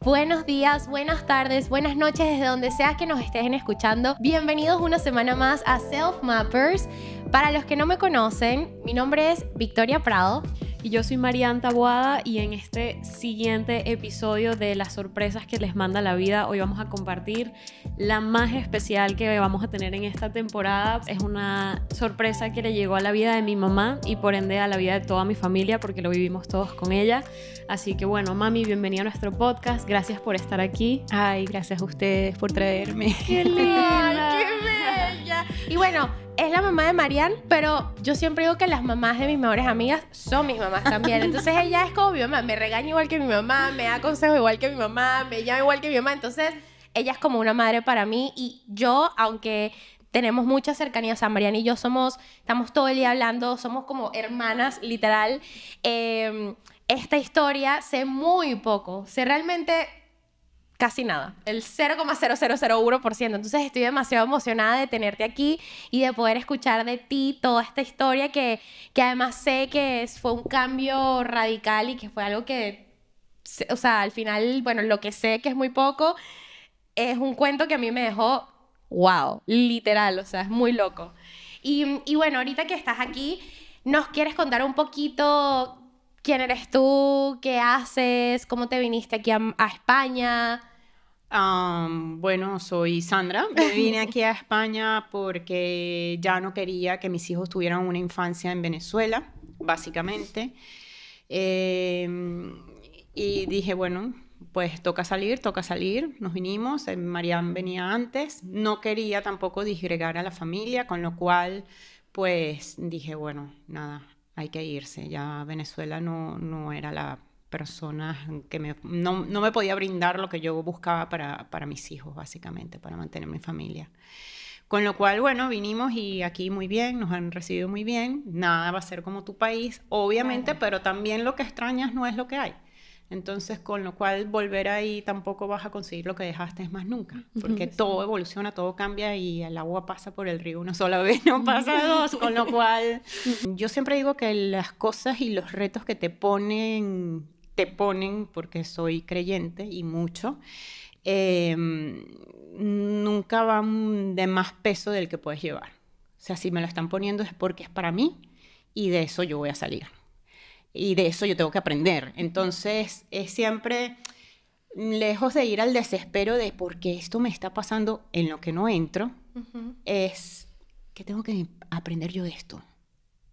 Buenos días, buenas tardes, buenas noches desde donde sea que nos estén escuchando. Bienvenidos una semana más a Self Mappers. Para los que no me conocen, mi nombre es Victoria Prado. Y yo soy Mariana Taboada y en este siguiente episodio de las sorpresas que les manda la vida, hoy vamos a compartir la más especial que vamos a tener en esta temporada. Es una sorpresa que le llegó a la vida de mi mamá y por ende a la vida de toda mi familia porque lo vivimos todos con ella. Así que bueno, mami, bienvenida a nuestro podcast. Gracias por estar aquí. Ay, gracias a ustedes por traerme. ¡Qué linda! ¡Qué bella! Y bueno, es la mamá de Marianne, pero yo siempre digo que las mamás de mis mejores amigas son mis mamás también. Entonces ella es como mi mamá, me regaña igual que mi mamá, me da consejos igual que mi mamá, me llama igual que mi mamá. Entonces ella es como una madre para mí y yo, aunque tenemos mucha cercanía, o sea, Marianne y yo somos, estamos todo el día hablando, somos como hermanas, literal. Eh, esta historia sé muy poco, sé realmente casi nada, el 0,0001%. Entonces estoy demasiado emocionada de tenerte aquí y de poder escuchar de ti toda esta historia que, que además sé que fue un cambio radical y que fue algo que, o sea, al final, bueno, lo que sé que es muy poco, es un cuento que a mí me dejó, wow, literal, o sea, es muy loco. Y, y bueno, ahorita que estás aquí, ¿nos quieres contar un poquito quién eres tú, qué haces, cómo te viniste aquí a, a España? Bueno, soy Sandra. Me vine aquí a España porque ya no quería que mis hijos tuvieran una infancia en Venezuela, básicamente. Em, y dije, bueno, pues toca salir, toca salir. Nos vinimos. Eh, Marian venía antes. No quería tampoco disgregar a la familia, con lo cual, pues dije, bueno, nada, hay que irse. Ya Venezuela no, no era la personas que me, no, no, me podía brindar lo que yo buscaba para, para, mis hijos, básicamente, para mantener mi familia. Con lo cual, bueno, vinimos y aquí muy bien, nos han recibido muy bien, nada va a ser como tu país, obviamente, pero también lo que extrañas no es lo que hay. Entonces, con lo cual, volver ahí tampoco vas a conseguir lo que dejaste más nunca, porque todo evoluciona, todo cambia y el agua pasa por el río una sola vez, no pasa dos, con lo cual, yo siempre digo que las cosas y los retos que te ponen te ponen, porque soy creyente y mucho, em, nunca van de más peso del que puedes llevar. O sea, si me lo están poniendo es porque es para mí y de eso yo voy a salir. Y de eso yo tengo que aprender. Entonces, es siempre lejos de ir al desespero de por qué esto me está pasando en lo que no entro, es que tengo que aprender yo de esto.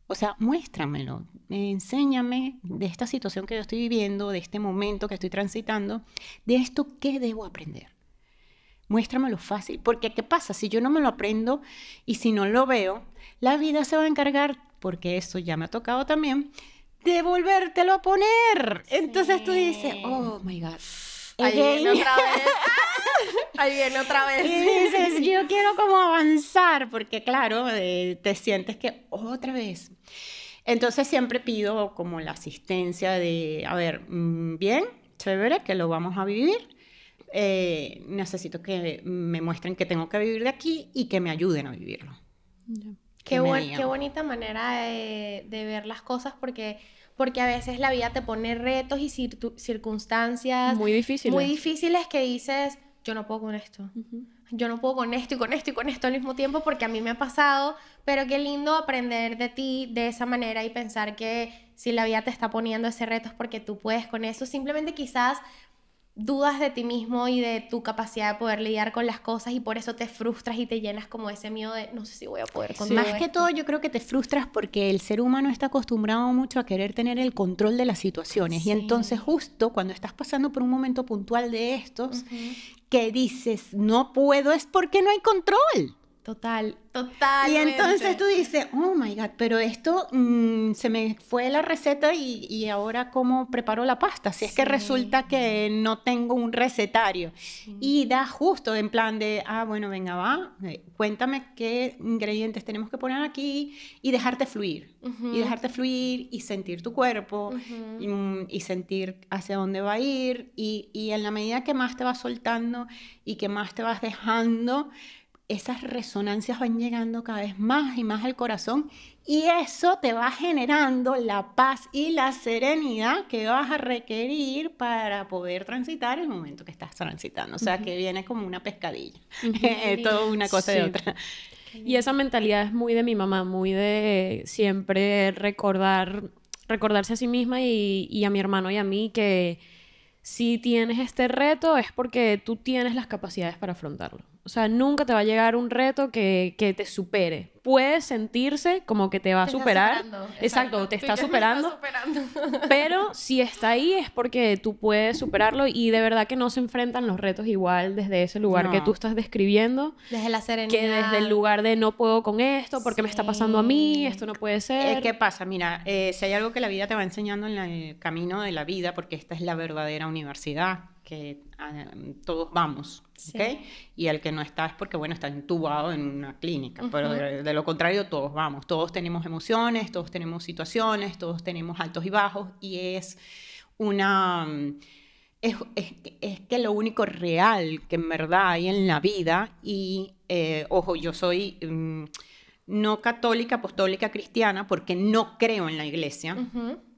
O sea, muéstramelo, enséñame de esta situación que yo estoy viviendo, de este momento que estoy transitando, de esto qué debo aprender. Muéstramelo fácil, porque ¿qué pasa? Si yo no me lo aprendo y si no lo veo, la vida se va a encargar, porque eso ya me ha tocado también, de volvértelo a poner. Entonces tú dices, oh my God. Ahí viene otra vez. Ahí viene otra vez. Y dices, yo quiero como avanzar, porque claro, eh, te sientes que otra vez. Entonces siempre pido como la asistencia de, a ver, mm, bien, chévere, que lo vamos a vivir. Eh, necesito que me muestren que tengo que vivir de aquí y que me ayuden a vivirlo. Qué, qué, bonita manera de, de ver las cosas porque porque a veces la vida te pone retos y circunstancias muy difíciles. muy difíciles que dices, yo no puedo con esto. Yo no puedo con esto y con esto y con esto al mismo tiempo porque a mí me ha pasado, pero qué lindo aprender de ti de esa manera y pensar que si la vida te está poniendo ese reto es porque tú puedes con eso. Simplemente quizás dudas de ti mismo y de tu capacidad de poder lidiar con las cosas y por eso te frustras y te llenas como ese miedo de no sé si voy a poder con Más que todo yo creo que te frustras porque el ser humano está acostumbrado mucho a querer tener el control de las situaciones. Y entonces justo cuando estás pasando por un momento puntual de estos que dices no puedo es porque no hay control. Total, total. Y entonces tú dices, oh my God, pero esto mm, se me fue la receta y, y, ahora cómo preparo la pasta. Si es que resulta que no tengo un recetario. Y da justo en plan de, ah, bueno, venga, va, eh, cuéntame qué ingredientes tenemos que poner aquí y dejarte fluir. Y dejarte fluir y sentir tu cuerpo y, mm, y, sentir hacia dónde va a ir. Y, y en la medida que más te vas soltando y que más te vas dejando, esas resonancias van llegando cada vez más y más al corazón y eso te va generando la paz y la serenidad que vas a requerir para poder transitar el momento que estás transitando. O sea, que viene como una pescadilla. Es todo una cosa de otra. Y esa mentalidad es muy de mi mamá, muy de siempre recordar, recordarse a sí misma y, y a mi hermano y a mí que si tienes este reto es porque tú tienes las capacidades para afrontarlo. O sea, nunca te va a llegar un reto que, que te supere. Puede sentirse como que te va a superar. Exacto, te está superando. pero si está ahí es porque tú puedes superarlo y de verdad que no se enfrentan los retos igual desde ese lugar que tú estás describiendo. Desde la serenidad. Que desde el lugar de no puedo con esto, porque me está pasando a mí, esto no puede ser. ¿Qué pasa? Mira, eh, si hay algo que la vida te va enseñando en el camino de la vida, porque esta es la verdadera universidad que ah, todos vamos, ¿ok? Y el que no está es porque, bueno, está entubado en una clínica, pero de, lo contrario todos vamos, todos tenemos emociones, todos tenemos situaciones, todos tenemos altos y bajos y es una... Es, es, que lo único real que en verdad hay en la vida y, eh, ojo, yo soy... Mm, no católica, apostólica, cristiana, porque no creo en la iglesia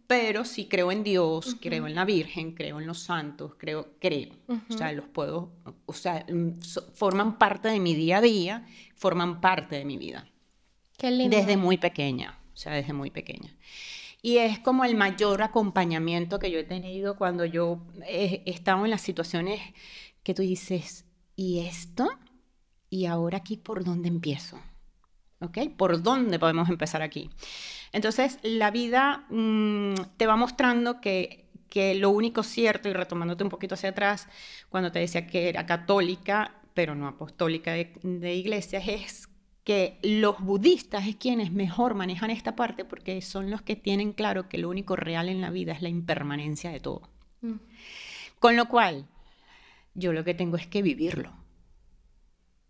pero sí creo en Dios, creo en la Virgen, creo en los santos, creo, creo. O sea, los puedo, o sea, mm, forman parte de mi día a día, forman parte de mi vida. Qué lindo. Desde muy pequeña, o sea, desde muy pequeña. Y es como el mayor acompañamiento que yo he tenido cuando yo he, he estado en las situaciones que tú dices, ¿y esto? ¿Y ahora aquí por dónde empiezo? ¿Ok? ¿Por dónde podemos empezar aquí? Entonces, la vida mm, te va mostrando que, lo único cierto, y retomándote un poquito hacia atrás, cuando te decía que era católica, pero no apostólica de, de iglesias, es que los budistas es quienes mejor manejan esta parte porque son los que tienen claro que lo único real en la vida es la impermanencia de todo. Mm. Con lo cual, yo lo que tengo es que vivirlo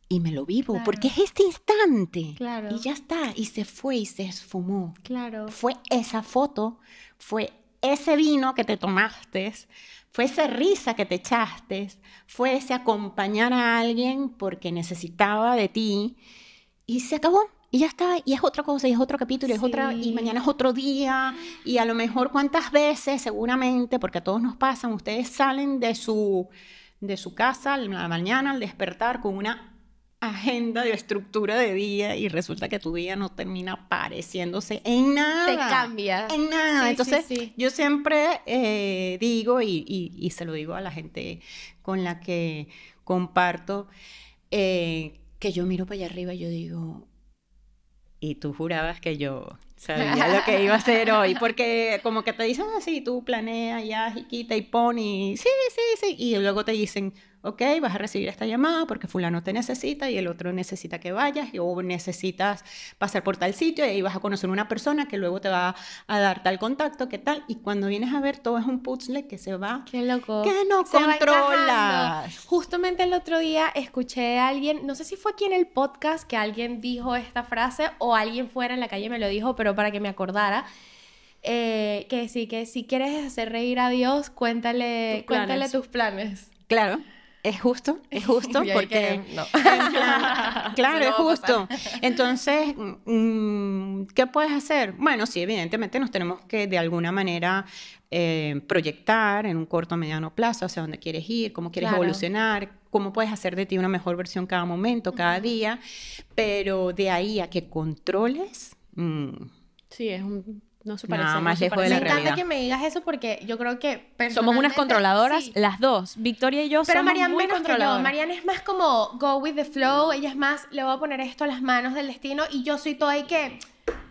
y me lo vivo, porque es este instante. Claro. Y ya está, y se fue y se esfumó. Claro. Fue esa foto, fue ese vino que te tomaste, fue esa risa que te echaste, fue ese acompañar a alguien porque necesitaba de ti y se acabó. Y ya está, y es otra cosa, y es otro capítulo, y es otra, y mañana es otro día, y a lo mejor cuántas veces, seguramente, porque a todos nos pasan, ustedes salen de su, de su casa la mañana al despertar con una agenda de estructura de día y resulta que tu día no termina pareciéndose en nada. Te cambia. En nada. Entonces, yo siempre eh, digo, y, se lo digo a la gente con la que comparto, eh, que yo miro para allá arriba y yo digo, y tú jurabas que yo sabía lo que iba a hacer hoy, porque como que te dicen así, tú planeas y quita y pone, y sí, sí, sí, y luego te dicen, ok, vas a recibir esta llamada porque fulano te necesita y el otro necesita que vayas o necesitas pasar por tal sitio y ahí vas a conocer una persona que luego te va a dar tal contacto, qué tal, y cuando vienes a ver todo es un puzzle que se va... Qué loco. Que no controlas. Justamente el otro día escuché a alguien, no sé si fue aquí en el podcast que alguien dijo esta frase o alguien fuera en la calle me lo dijo, pero para que me acordara. Eh, que sí, que si quieres hacer reír a Dios, cuéntale, cuéntale tus planes. Claro. Es justo, es justo, porque... claro, es justo. Entonces, mm, ¿qué puedes hacer? Bueno, sí, evidentemente nos tenemos que de alguna manera eh, proyectar en un corto o mediano plazo hacia dónde quieres ir, cómo quieres evolucionar, cómo puedes hacer de ti una mejor versión cada momento, cada día, pero de ahí a que controles... Mm, sí, es un no se parece. Nada más lejos de la Me encanta que me digas eso porque yo creo que Somos unas controladoras, las dos. Victoria y yo Pero somos Marianne muy menos que yo. Marianne es más como go with the flow. Ella es más, le voy a poner esto a las manos del destino. Y yo soy toda ahí que...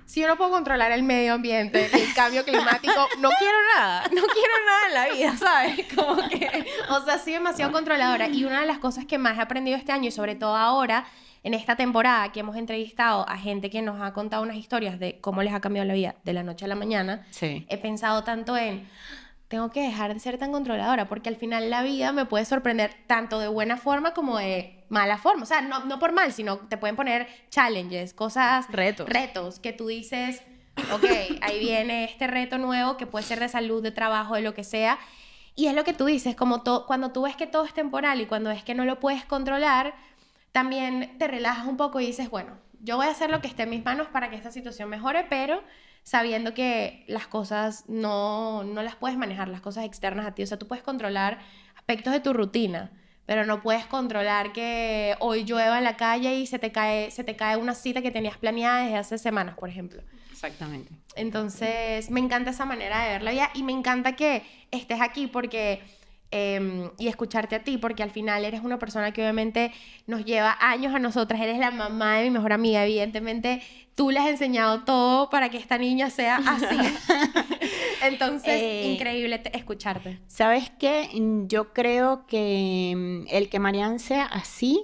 Si yo no puedo controlar el medio ambiente, el cambio climático, no quiero nada. No quiero nada en la vida, ¿sabes? Como que... O sea, soy demasiado controladora. Y una de las cosas que más he aprendido este año, y sobre todo ahora en esta temporada que hemos entrevistado a gente que nos ha contado unas historias de cómo les ha cambiado la vida de la noche a la mañana, he pensado tanto en, tengo que dejar de ser tan controladora, porque al final la vida me puede sorprender tanto de buena forma como de mala forma. O sea, no, no por mal, sino te pueden poner challenges, cosas, retos. retos que tú dices, ok, ahí viene este reto nuevo que puede ser de salud, de trabajo, de lo que sea. Y es lo que tú dices, como cuando tú ves que todo es temporal y cuando ves que no lo puedes controlar, también te relajas un poco y dices, bueno, yo voy a hacer lo que esté en mis manos para que esta situación mejore, pero sabiendo que las cosas no, no las puedes manejar, las cosas externas a ti. O sea, tú puedes controlar aspectos de tu rutina, pero no puedes controlar que hoy llueva en la calle y se te cae, se te cae una cita que tenías planeada desde hace semanas, por ejemplo. Exactamente. Entonces, me encanta esa manera de ver la vida y me encanta que estés aquí porque em, y escucharte a ti, porque al final eres una persona que obviamente nos lleva años a nosotras, eres la mamá de mi mejor amiga, evidentemente tú le has enseñado todo para que esta niña sea así. Entonces, Eh, increíble te- escucharte. ¿Sabes qué? Yo creo que mm, el que Marianne sea así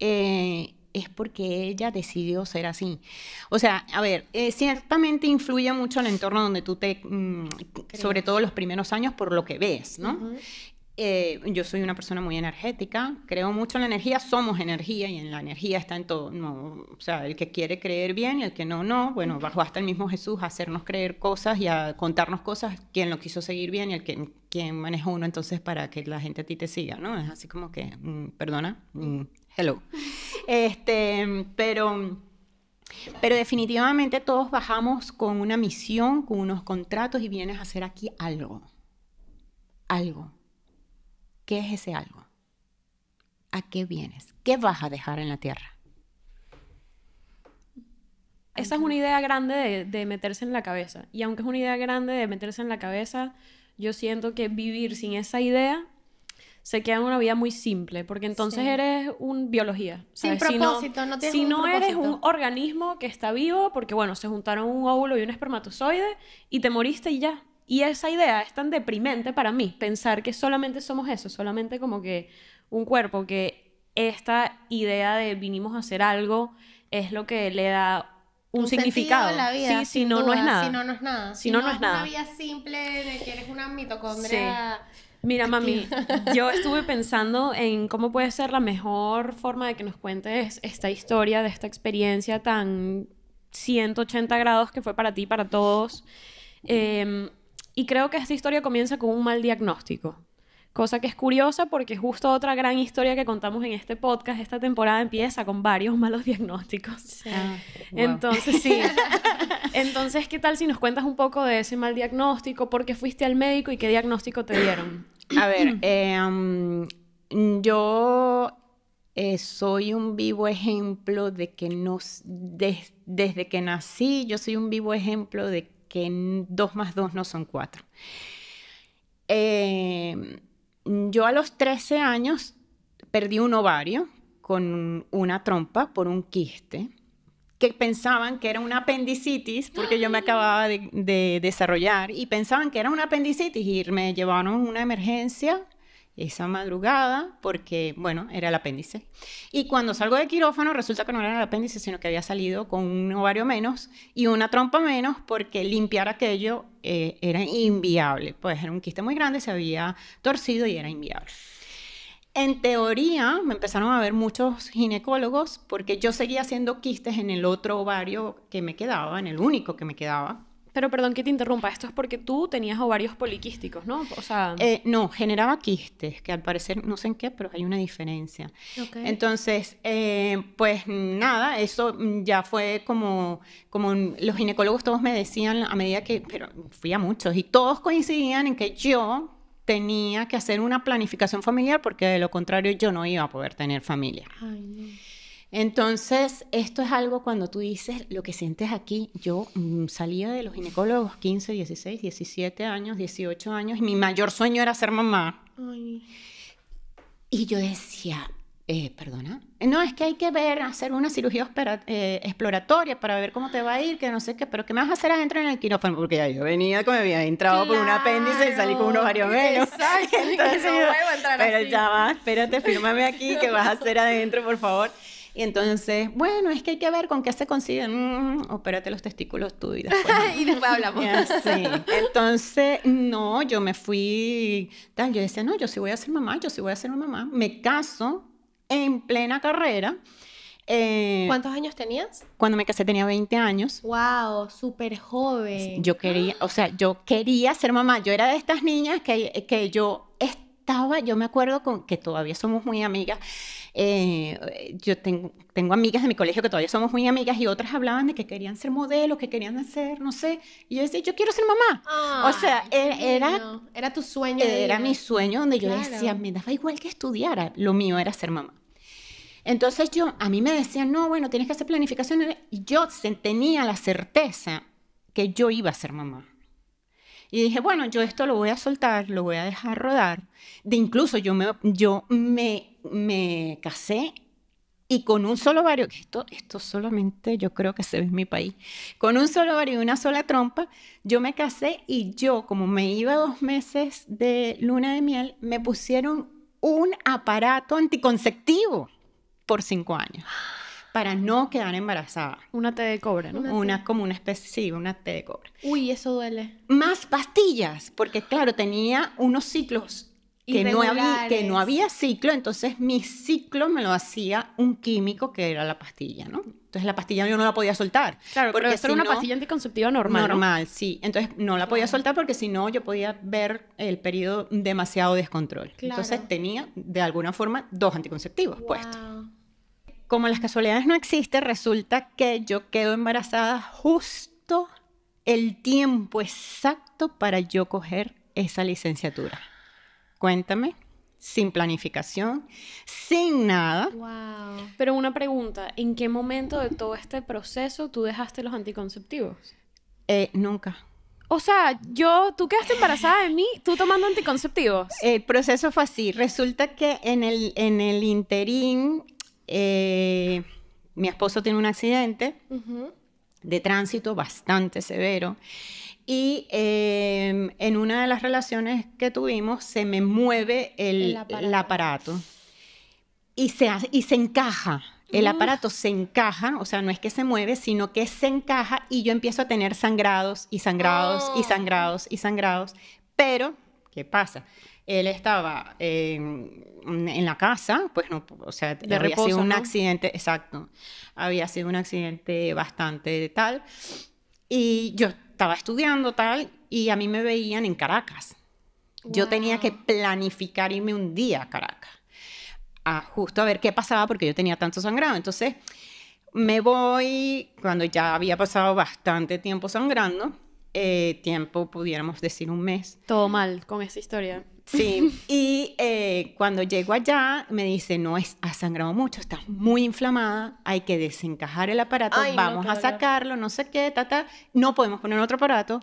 eh, es porque ella decidió ser así. O sea, a ver, eh, ciertamente influye mucho el entorno donde tú te, mm, sobre todo los primeros años, por lo que ves, ¿no? Eh, yo soy una persona muy energética, creo mucho en la energía, somos energía y en la energía está en todo. No, o sea, el que quiere creer bien y el que no, no. Bueno, bajó hasta el mismo Jesús a hacernos creer cosas y a contarnos cosas, quien lo quiso seguir bien y el que quien maneja uno entonces para que la gente a ti te siga, ¿no? Es así como que, mm, perdona, mm, hello. Este, pero... Pero definitivamente todos bajamos con una misión, con unos contratos y vienes a hacer aquí algo. Algo. ¿Qué es ese algo? ¿A qué vienes? ¿Qué vas a dejar en la tierra? Esa es una idea grande de, de meterse en la cabeza. Y aunque es una idea grande de meterse en la cabeza, yo siento que vivir sin esa idea se queda en una vida muy simple, porque entonces Sí. eres un biología. Sin ¿sabes? Si propósito, no tienes Si un no eres un propósito. organismo que está vivo, porque bueno, se juntaron un óvulo y un espermatozoide y te moriste y ya. Y esa idea es tan deprimente para mí, pensar que solamente somos eso, solamente como que un cuerpo, que esta idea de vinimos a hacer algo es lo que le da un, significado. a la vida, sí, si no, no es nada. Si no, no es nada. Si no, no es nada. una vida simple el que eres una mitocondria. Mira, mami, yo estuve pensando en cómo puede ser la mejor forma de que nos cuentes esta historia de esta experiencia tan 180 grados que fue para ti, para todos. Eh, y creo que esta historia comienza con un mal diagnóstico. Cosa que es curiosa porque justo otra gran historia que contamos en este podcast, esta temporada empieza con varios malos diagnósticos. Entonces, sí. Entonces, ¿qué tal si nos cuentas un poco de ese mal diagnóstico? ¿Por qué fuiste al médico y qué diagnóstico te dieron? A ver, eh, um, yo eh, soy un vivo ejemplo de que no, desde que nací, yo soy un vivo ejemplo de que n- dos más dos no son cuatro. Eh, yo a los 13 años perdí un ovario con una trompa por un quiste que pensaban que era una apendicitis porque yo me acababa de, de desarrollar y pensaban que era una apendicitis y me llevaron una emergencia esa madrugada porque, bueno, era el apéndice. Y cuando salgo de quirófano resulta que no era el apéndice, sino que había salido con un ovario menos y una trompa menos porque limpiar aquello eh, era inviable. Pues era un quiste muy grande, se había torcido y era inviable. En teoría, me empezaron a ver muchos ginecólogos porque yo seguía haciendo quistes en el otro ovario que me quedaba, en el único que me quedaba. Pero perdón que te interrumpa, esto es porque tú tenías ovarios poliquísticos, ¿no? O sea, Eh, no, generaba quistes, que al parecer no sé en qué, pero hay una diferencia. Entonces, eh, pues nada, eso ya fue como, como los ginecólogos todos me decían a medida que, pero fui a muchos y todos coincidían en que yo tenía que hacer una planificación familiar porque de lo contrario yo no iba a poder tener familia. Ay, no. Entonces, esto es algo cuando tú dices lo que sientes aquí. Yo mm, salía de los ginecólogos 15, 16, 17 años, 18 años y mi mayor sueño era ser mamá. Ay. Y yo decía, eh, perdona, no, es que hay que ver, hacer una cirugía eh, exploratoria para ver cómo te va a ir, que no sé qué, pero ¿qué me vas a hacer adentro en el quirófano? Porque ya yo venía, como me había entrado por un apéndice y salí con un ovario menos. Exacto, Entonces no yo, pero ya va, espérate, fírmame aquí, que vas a hacer adentro, por favor. Y entonces, bueno, es que hay que ver con qué se consigue. Mm, opérate los testículos tú y después. y después hablamos. Sí. Entonces, no, yo me fui, tal, yo decía, no, yo sí voy a ser mamá, yo sí voy a ser mamá. Me caso en plena carrera. Eh, ¿Cuántos años tenías? cuando me casé tenía 20 años. Wow, súper joven. Yo quería, o sea, yo quería ser mamá. Yo era de estas niñas que, que yo, es- estaba, yo me acuerdo con, que todavía somos muy amigas, eh, yo tengo, tengo amigas de mi colegio que todavía somos muy amigas y otras hablaban de que querían ser modelos, que querían hacer, no sé, y yo decía, yo quiero ser mamá. o sea, qué era, lindo. Era tu sueño. era mi sueño donde yo Claro. decía, me daba igual que estudiara, lo mío era ser mamá. Entonces yo, a mí me decían, no, bueno, tienes que hacer planificación. Y yo tenía la certeza que yo iba a ser mamá. Y dije, bueno, yo esto lo voy a soltar, lo voy a dejar rodar. De incluso yo me, yo me, me casé y con un solo ovario, que esto, esto solamente yo creo que se ve en mi país, con un solo ovario y una sola trompa, yo me casé y yo, como me iba dos meses de luna de miel, me pusieron un aparato anticonceptivo por cinco años para no quedar embarazada. Una T de cobre, ¿no? Una Una, como una especie, sí, una T de cobre. Uy, eso duele. Más pastillas, porque claro, tenía unos ciclos que no, había, que no había ciclo, entonces mi ciclo me lo hacía un químico que era la pastilla, ¿no? Entonces la pastilla yo no la podía soltar. Claro, porque esto era si una no- pastilla anticonceptiva normal. ¿no? Normal, sí. Entonces no la podía soltar porque si no yo podía ver el periodo demasiado descontrol. Entonces tenía de alguna forma dos anticonceptivos puestos. Como las casualidades no existen, resulta que yo quedo embarazada justo el tiempo exacto para yo coger esa licenciatura. Cuéntame, sin planificación, sin nada. Wow. Pero una pregunta, ¿en qué momento de todo este proceso tú dejaste los anticonceptivos? Eh, nunca. O sea, yo, tú quedaste embarazada de mí, tú tomando anticonceptivos. El proceso fue así. Resulta que en el, en el interín, eh, mi esposo tiene un accidente de tránsito bastante severo. Y eh, en una de las relaciones que tuvimos se me mueve el, El aparato. el aparato y se, y se encaja. El aparato se encaja, o sea, no es que se mueve, sino que se encaja y yo empiezo a tener sangrados y sangrados y Oh. sangrados y sangrados. Pero, ¿qué pasa? Él estaba eh, en la casa, pues no, o sea, De había reposo, sido un ¿no? accidente, exacto, había sido un accidente bastante tal. Y yo estaba estudiando tal y a mí me veían en Caracas. Yo tenía que Wow. planificar irme un día a Caracas, a justo a ver qué pasaba porque yo tenía tanto sangrado. Entonces me voy cuando ya había pasado bastante tiempo sangrando, eh, tiempo pudiéramos decir un mes. Todo mal con esa historia. Sí, y eh, cuando llego allá me dice, no, es, has sangrado mucho, estás muy inflamada, hay que desencajar el aparato, Ay, no, vamos qué a sacarlo, no sé qué, ta, ta, no podemos poner otro aparato,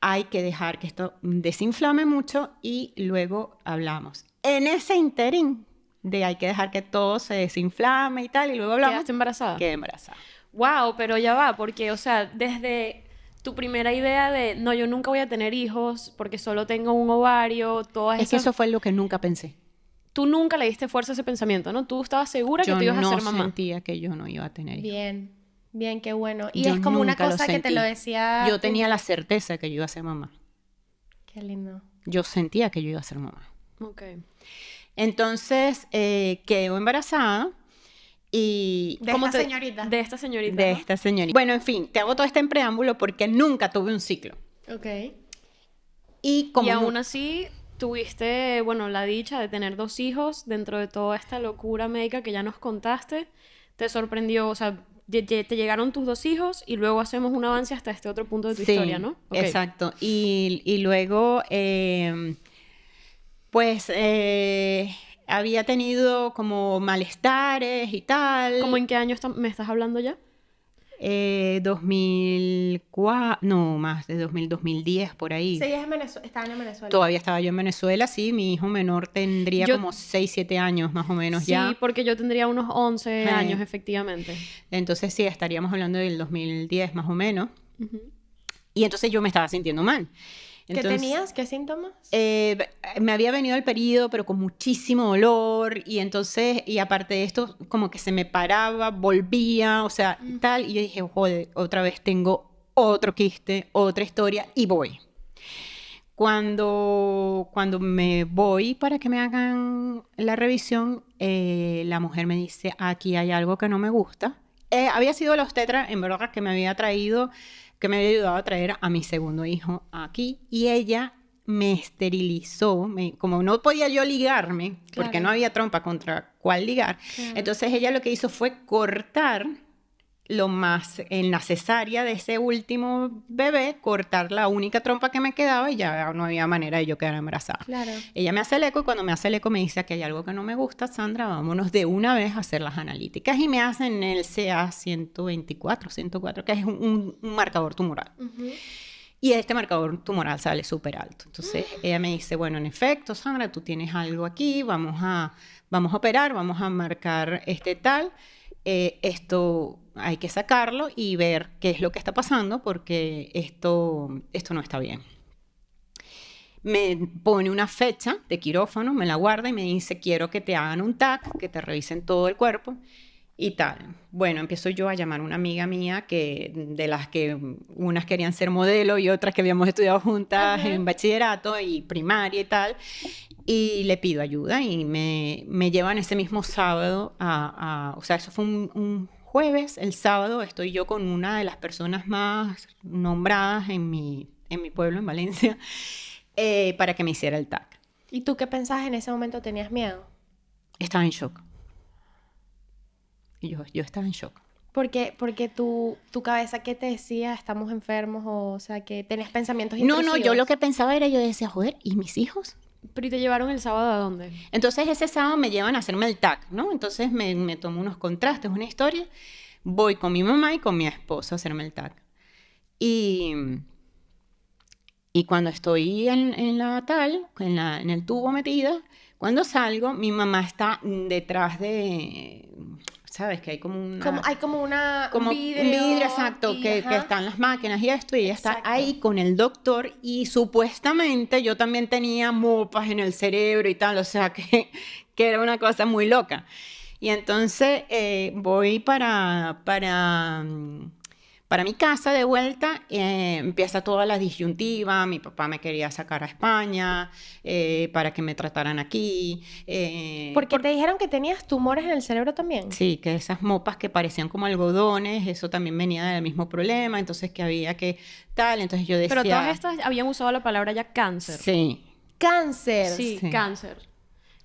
hay que dejar que esto desinflame mucho y luego hablamos. En ese interín de hay que dejar que todo se desinflame y tal, y luego hablamos, ¿Quedaste embarazada? quedé embarazada. Wow, pero ya va, porque, o sea, desde tu primera idea de, no, yo nunca voy a tener hijos porque solo tengo un ovario, todas Es que esas... eso fue lo que nunca pensé. Tú nunca le diste fuerza a ese pensamiento, ¿no? Tú estabas segura que Yo tú ibas no a ser mamá. sentía que yo no iba a tener hijos. Bien. Bien, qué bueno. Y Yo es como una cosa que te lo decía. Yo tenía la certeza que yo iba a ser mamá. Qué lindo. Yo sentía que yo iba a ser mamá. Ok. Entonces eh, quedo embarazada y De ¿Cómo esta te- señorita. De esta señorita. de ¿no? esta señorita. Bueno, en fin, te hago todo este en preámbulo porque nunca tuve un ciclo. Ok. Y como y aún así tuviste, bueno, la dicha de tener dos hijos dentro de toda esta locura médica que ya nos contaste. Te sorprendió, o sea, te llegaron tus dos hijos y luego hacemos un avance hasta este otro punto de tu Sí, historia, ¿no? Ok. Exacto. Y, y luego, eh, pues, eh, había tenido como malestares y tal. ¿Cómo en qué año está- me estás hablando ya? Eh, 2004, no, más de 2000, 2010, por ahí. Sí, es en Venezuela. Estaban en Venezuela. Todavía estaba yo en Venezuela, sí, mi hijo menor tendría Yo- como 6, 7 años más o menos Sí, ya. porque yo tendría unos 11 Sí. años, efectivamente. Entonces sí, estaríamos hablando del 2010 más o menos. Y entonces yo me estaba sintiendo mal. ¿Qué Entonces, tenías? ¿Qué síntomas? eh, me había venido el periodo, pero con muchísimo dolor. Y entonces, y aparte de esto, como que se me paraba, volvía, o sea, tal. Y yo dije, joder, otra vez tengo otro quiste, otra historia, y voy. Cuando, cuando me voy para que me hagan la revisión, eh, la mujer me dice, aquí hay algo que no me gusta. Eh, había sido la obstetra, en verdad, que me había traído, que me había ayudado a traer a mi segundo hijo aquí. Y ella me esterilizó, me- como no podía yo ligarme, porque no había trompa contra cuál ligar, Claro. entonces ella lo que hizo fue cortar lo más en la cesárea de ese último bebé, cortar la única trompa que me quedaba y ya no había manera de yo quedar embarazada. Claro. Ella me hace el eco y cuando me hace el eco me dice que hay algo que no me gusta, Sandra, vámonos de una vez a hacer las analíticas y me hacen el CA 124, 104, que es un, un- marcador tumoral. Ujú. Y este marcador tumoral sale súper alto. Entonces ella me dice, bueno, en efecto, Sandra, tú tienes algo aquí, vamos a, vamos a operar, vamos a marcar este tal, eh, esto hay que sacarlo y ver qué es lo que está pasando porque esto, esto no está bien. Me pone una fecha de quirófano, me la guarda y me dice, quiero que te hagan un TAC, que te revisen todo el cuerpo y tal. Bueno, empiezo yo a llamar a una amiga mía que de las que unas querían ser modelo y otras que habíamos estudiado juntas Ajá. en bachillerato y primaria y tal. Y le pido ayuda y me, me llevan ese mismo sábado a, a- o sea, eso fue un, un jueves, el sábado estoy yo con una de las personas más nombradas en mi, en mi pueblo, en Valencia, eh, para que me hiciera el TAC. ¿Y tú qué pensabas en ese momento? ¿Tenías miedo? Estaba en shock. Y yo, yo estaba en shock. Porque, porque tu, tu cabeza, ¿qué te decía? ¿Estamos enfermos? O, o sea, que tenías pensamientos No, no, yo intrusivos? lo que pensaba era, yo decía, joder, ¿y mis hijos? Pero ¿y te llevaron el sábado a dónde? Entonces ese sábado me llevan a hacerme el TAC, ¿no? Entonces me, me tomo unos contrastes, una historia. Voy con mi mamá y con mi esposo a hacerme el TAC. Y, y cuando estoy en, en la tal, en, la- en el tubo metida, cuando salgo, mi mamá está detrás de, ¿sabes? Que hay como una... Como, hay como una como un vidrio, exacto, y- que, que están las máquinas y esto, y ella está ahí con el doctor y supuestamente yo también tenía mopas en el cerebro y tal, o sea que, que era una cosa muy loca. Y entonces eh, voy para, para, mm, para mi casa de vuelta, eh, empieza toda la disyuntiva, mi papá me quería sacar a España eh, para que me trataran aquí. eh, Porque te dijeron que tenías tumores en el cerebro también. Sí, que esas mopas que parecían como algodones, eso también venía del mismo problema, entonces que había que tal, entonces yo decía... Pero todas estas habían usado la palabra ya cáncer. Sí, Cáncer. Sí, Sí. cáncer.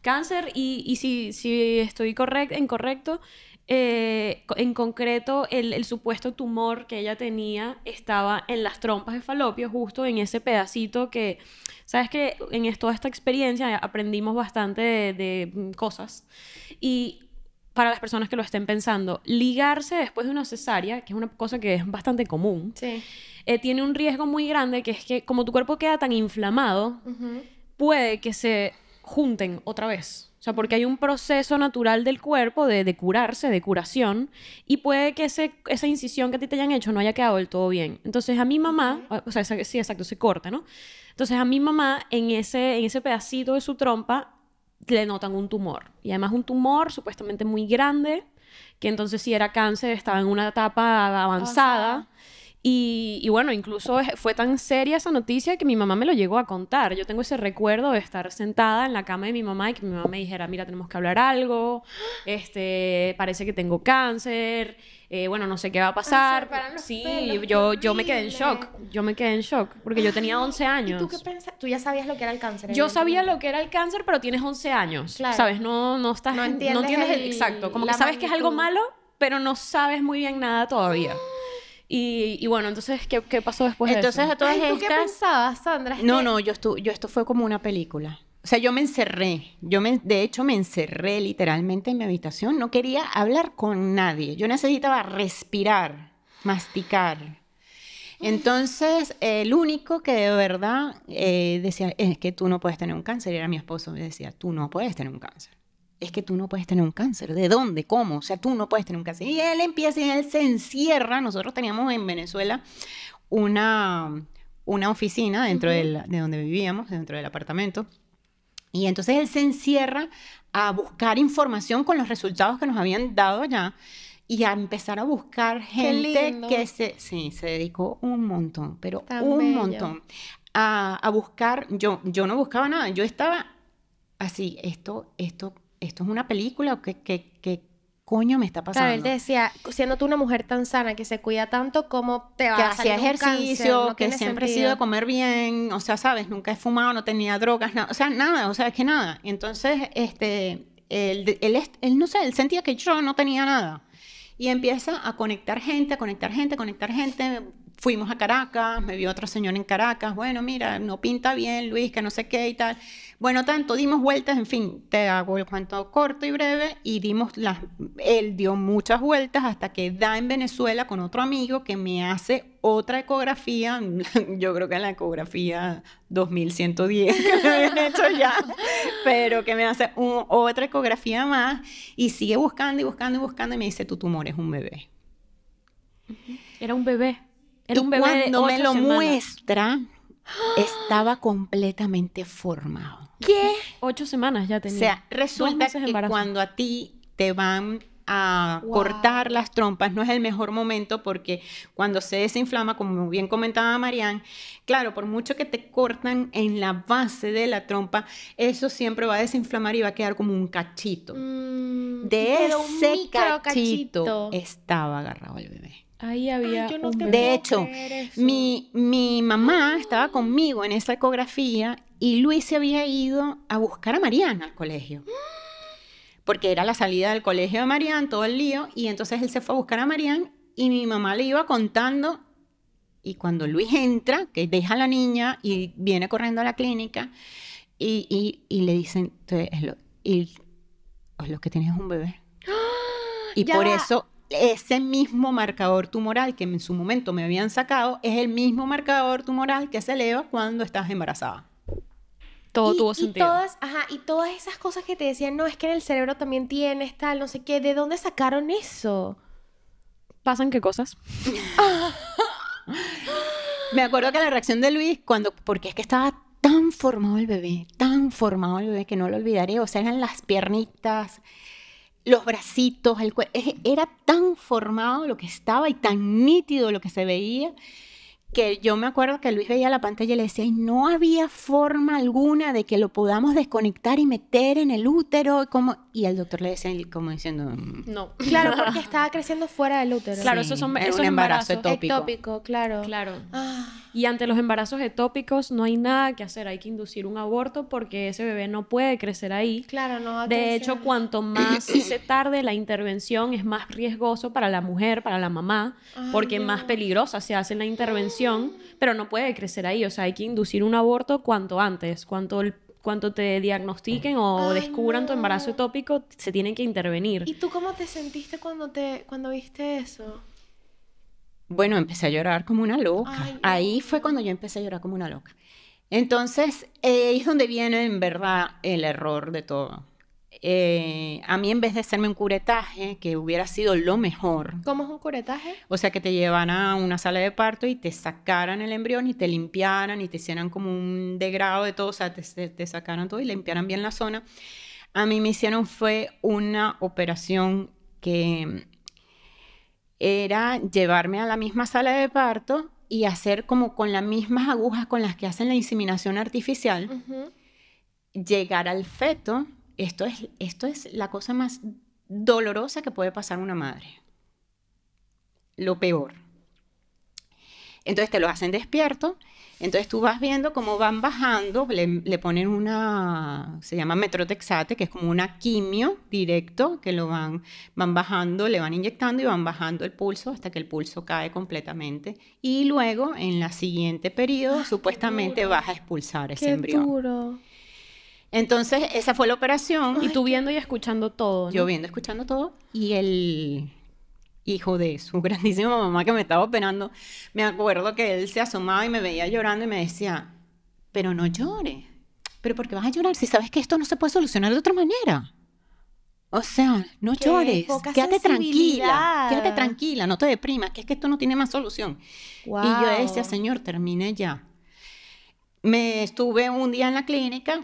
Cáncer y, y si, si estoy correcto, incorrecto, eh, en concreto el, el supuesto tumor que ella tenía estaba en las trompas de falopio, justo en ese pedacito que, sabes que en es- toda esta experiencia aprendimos bastante de, de, mm, cosas y para las personas que lo estén pensando, ligarse después de una cesárea, que es una cosa que es bastante común, Sí. eh, tiene un riesgo muy grande que es que como tu cuerpo queda tan inflamado, puede que se junten otra vez. O sea, porque hay un proceso natural del cuerpo de, de curarse, de curación, y puede que ese, esa incisión que a ti te hayan hecho no haya quedado del todo bien. Entonces, a mi mamá, o sea, esa- sí, exacto, se corta, ¿no? Entonces, a mi mamá, en ese, en ese pedacito de su trompa, le notan un tumor. Y además un tumor supuestamente muy grande, que entonces si era cáncer estaba en una etapa avanzada. Avanzada. Y, y bueno, incluso fue tan seria esa noticia que mi mamá me lo llegó a contar. Yo tengo ese recuerdo de estar sentada en la cama de mi mamá y que mi mamá me dijera, mira, tenemos que hablar algo, este, parece que tengo cáncer, eh, bueno, no sé qué va a pasar. se paran los sí, pelos, yo, yo me quedé en shock, yo me quedé en shock, porque yo tenía 11 ¿Y años. tú qué pensas? Tú ya sabías lo que era el cáncer. Yo sabía lo que era el cáncer, pero tienes 11 años. Claro. ¿Sabes? No, no estás. No No entiendes el- el- exacto. Como que sabes que es algo malo, pero no sabes muy bien nada todavía. Y, y bueno, entonces, ¿qué, qué pasó después entonces de a eso? todas Ay, ¿tú qué estas... pensabas, Sandra? No, que- no, yo, estu- yo esto fue como una película. O sea, yo me encerré. Yo me, de hecho, me encerré literalmente en mi habitación. No quería hablar con nadie. Yo necesitaba respirar, masticar. Entonces, el único que de verdad eh, decía, es que tú no puedes tener un cáncer, era mi esposo. Me decía, tú no puedes tener un cáncer. Es que tú no puedes tener un cáncer. ¿De dónde? ¿Cómo? O sea, tú no puedes tener un cáncer. Y él empieza y él se encierra. Nosotros teníamos en Venezuela una, una oficina dentro del- de donde vivíamos, dentro del apartamento. Y entonces él se encierra a buscar información con los resultados que nos habían dado allá y a empezar a buscar gente que se, sí, se dedicó un montón, pero Tan un bello. montón a, a buscar. Yo, yo no buscaba nada, yo estaba así, esto, esto, esto es una película, ¿qué, qué, qué, coño me está pasando? Claro, él te decía, siendo tú una mujer tan sana que se cuida tanto, ¿cómo te va que a salir hacía un cáncer? ejercicio, No que siempre he sido de comer bien, o sea, sabes, nunca he fumado, no tenía drogas, nada, o sea, nada, o sea, es que nada. Y entonces, este, él, él, él, no sé, él sentía que yo no tenía nada. Y empieza a conectar gente, a conectar gente, a conectar gente. Fuimos a Caracas, me vio otro señor en Caracas, bueno, mira, no pinta bien, Luis, que no sé qué y tal. Bueno, tanto, dimos vueltas, en fin, te hago el cuento corto y breve, y dimos las, él dio muchas vueltas hasta que da en Venezuela con otro amigo que me hace otra ecografía, yo creo que la ecografía 2110 que me habían hecho ya, pero que me hace un- otra ecografía más y sigue buscando y buscando y buscando y me dice, tu tumor es un bebé. Era un bebé. Era y un bebé de cuando me lo semanas. muestra, estaba completamente formado. ¿Qué? Ocho semanas ya O tenía. sea, Dos resulta que embarazo. cuando a ti te van a Wow. cortar las trompas, no es el mejor momento porque cuando se desinflama, como bien comentaba Marianne, claro, por mucho que te cortan en la base de la trompa, eso siempre va a desinflamar y va a quedar como un cachito. Mm, De ese cachito estaba agarrado el bebé. Ahí había Ay, yo no un te bebé. De hecho. Mi, mi mamá estaba conmigo en esa ecografía y Luis se había ido a buscar a Mariana al colegio. Porque era la salida del colegio de Mariana, todo el lío, y entonces él se fue a buscar a Mariana y mi mamá le iba contando. Y cuando Luis entra, que deja a la niña y viene corriendo a la clínica, y, y- y le dicen, "Te- es lo, y, lo que tienes es un bebé. Y Ya por va. eso ese mismo marcador tumoral que en su momento me habían sacado es el mismo marcador tumoral que se eleva cuando estás embarazada. Todo y, tuvo y sentido. todas, ajá, y todas esas cosas que te decían, no, es que en el cerebro también tienes tal, no sé qué, ¿de dónde sacaron eso? ¿Pasan qué cosas? Me acuerdo que la reacción de Luis cuando, porque es que estaba tan formado el bebé, tan formado el bebé que no lo olvidaré, o sea, eran las piernitas, los bracitos, el cuerpo, era tan formado lo que estaba y tan nítido lo que se veía que yo me acuerdo que Luis veía la pantalla y le decía, y no había forma alguna de que lo podamos desconectar y meter en el útero, como... y el doctor le decía como diciendo, "Mm, No. Claro, porque estaba creciendo fuera del útero. Claro, Sí, esos son era esos un embarazo ectópico. Ectópico, claro. Claro. Ah, Y ante los embarazos ectópicos no hay nada que hacer, hay que inducir un aborto porque ese bebé no puede crecer ahí. claro, no va a De crecer. hecho, cuanto más se tarde la intervención, es más riesgoso para la mujer, para la mamá, Ay, porque no. más peligrosa se hace la intervención, pero no puede crecer ahí. O sea, hay que inducir un aborto cuanto antes, cuanto, el- cuanto te diagnostiquen o Ay, descubran tu embarazo ectópico, se tienen que intervenir. ¿Y tú cómo te sentiste cuando te cuando viste eso? Bueno, empecé a llorar como una loca. Ay. Ahí fue cuando yo empecé a llorar como una loca. Entonces, eh, ahí es donde viene en verdad el error de todo. Eh, a mí en vez de hacerme un curetaje, que hubiera sido lo mejor, ¿Cómo es un curetaje? o sea, que te llevaran a una sala de parto y te sacaran el embrión y te limpiaran y te hicieran como un degrado de todo, o sea, te, te- te sacaran todo y limpiaran bien la zona. A mí me hicieron fue una operación que era llevarme a la misma sala de parto y hacer como con las mismas agujas con las que hacen la inseminación artificial, llegar al feto. Esto es, esto es la cosa más dolorosa que puede pasar una madre. Lo peor. Entonces te lo hacen despierto. Entonces tú vas viendo cómo van bajando, le, le ponen una, se llama metrotexate, que es como una quimio directo, que lo van, van bajando, le van inyectando y van bajando el pulso hasta que el pulso cae completamente. Y luego, en la siguiente periodo, supuestamente vas a expulsar ese Qué embrión. duro. Entonces, esa fue la operación. Y tú viendo y escuchando todo. ¿no? Yo viendo, escuchando todo, y el hijo de su grandísima mamá que me estaba operando, me acuerdo que él se asomaba y me veía llorando y me decía, pero no llores, pero ¿por qué vas a llorar si sabes que esto no se puede solucionar de otra manera? O sea, no Qué llores, quédate tranquila, quédate tranquila, no te deprimas, que es que esto no tiene más solución. Y yo decía. Señor, termine ya. Me estuve un día en la clínica.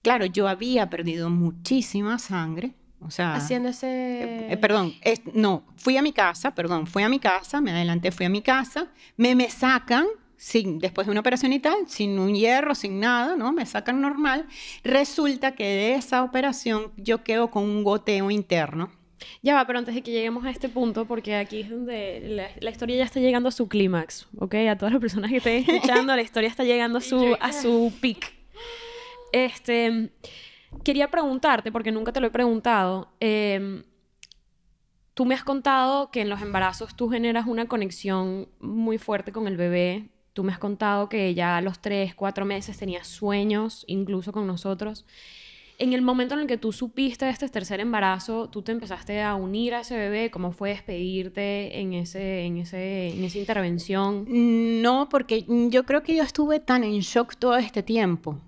Claro, yo había perdido muchísima sangre. O sea, haciendo ese eh, eh, perdón, es- no, fui a mi casa, perdón, fui a mi casa, me adelanté, fui a mi casa, me, me sacan, sin, después de una operación y tal, sin un hierro, sin nada, ¿no? Me sacan normal. Resulta que de esa operación yo quedo con un goteo interno Ya va, pero antes de que lleguemos a este punto, porque aquí es donde la, la historia ya está llegando a su clímax, ¿ok? A todas las personas que estén escuchando, la historia está llegando a su, a su peak. Este, quería preguntarte, porque nunca te lo he preguntado, eh, tú me has contado que en los embarazos tú generas una conexión muy fuerte con el bebé. Tú me has contado que ya a los 3, 4 meses tenías sueños, incluso con nosotros en el momento en el que tú supiste este tercer embarazo, tú te empezaste a unir a ese bebé, ¿cómo fue despedirte en, ese, en, ese, en esa intervención? No, porque yo creo que yo estuve tan en shock todo este tiempo,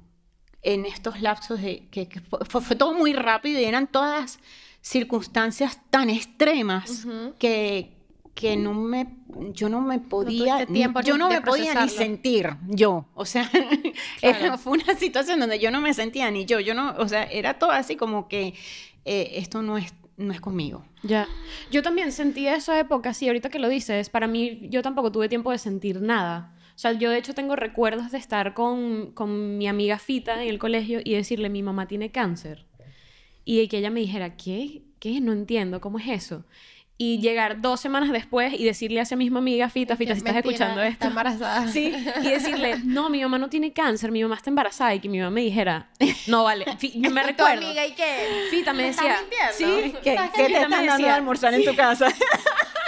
en estos lapsos de que, que fue, fue, todo muy rápido y eran todas circunstancias tan extremas uh -huh. que, que no me, yo no me podía, no yo no me podía ni sentir yo, o sea, claro. fue una situación donde yo no me sentía ni yo, yo no, o sea, era todo así como que eh, esto no es, no es conmigo. Ya, yo también sentí esa época, sí, ahorita que lo dices, para mí yo tampoco tuve tiempo de sentir nada. O sea, yo de hecho tengo recuerdos de estar con, con mi amiga Fita en el colegio y decirle, mi mamá tiene cáncer. Y que ella me dijera, ¿qué? ¿Qué? No entiendo, ¿cómo es eso? y llegar dos semanas después y decirle a esa misma amiga, Fita, Fita, si estás escuchando esto. Está embarazada. Sí, y decirle, no, mi mamá no tiene cáncer, mi mamá está embarazada. Y que mi mamá me dijera, no, vale. F me recuerdo. ¿Tu amiga y qué? Fita me decía, ¿Estás sí, ¿qué, ¿qué te están dando a almorzar sí. en tu casa?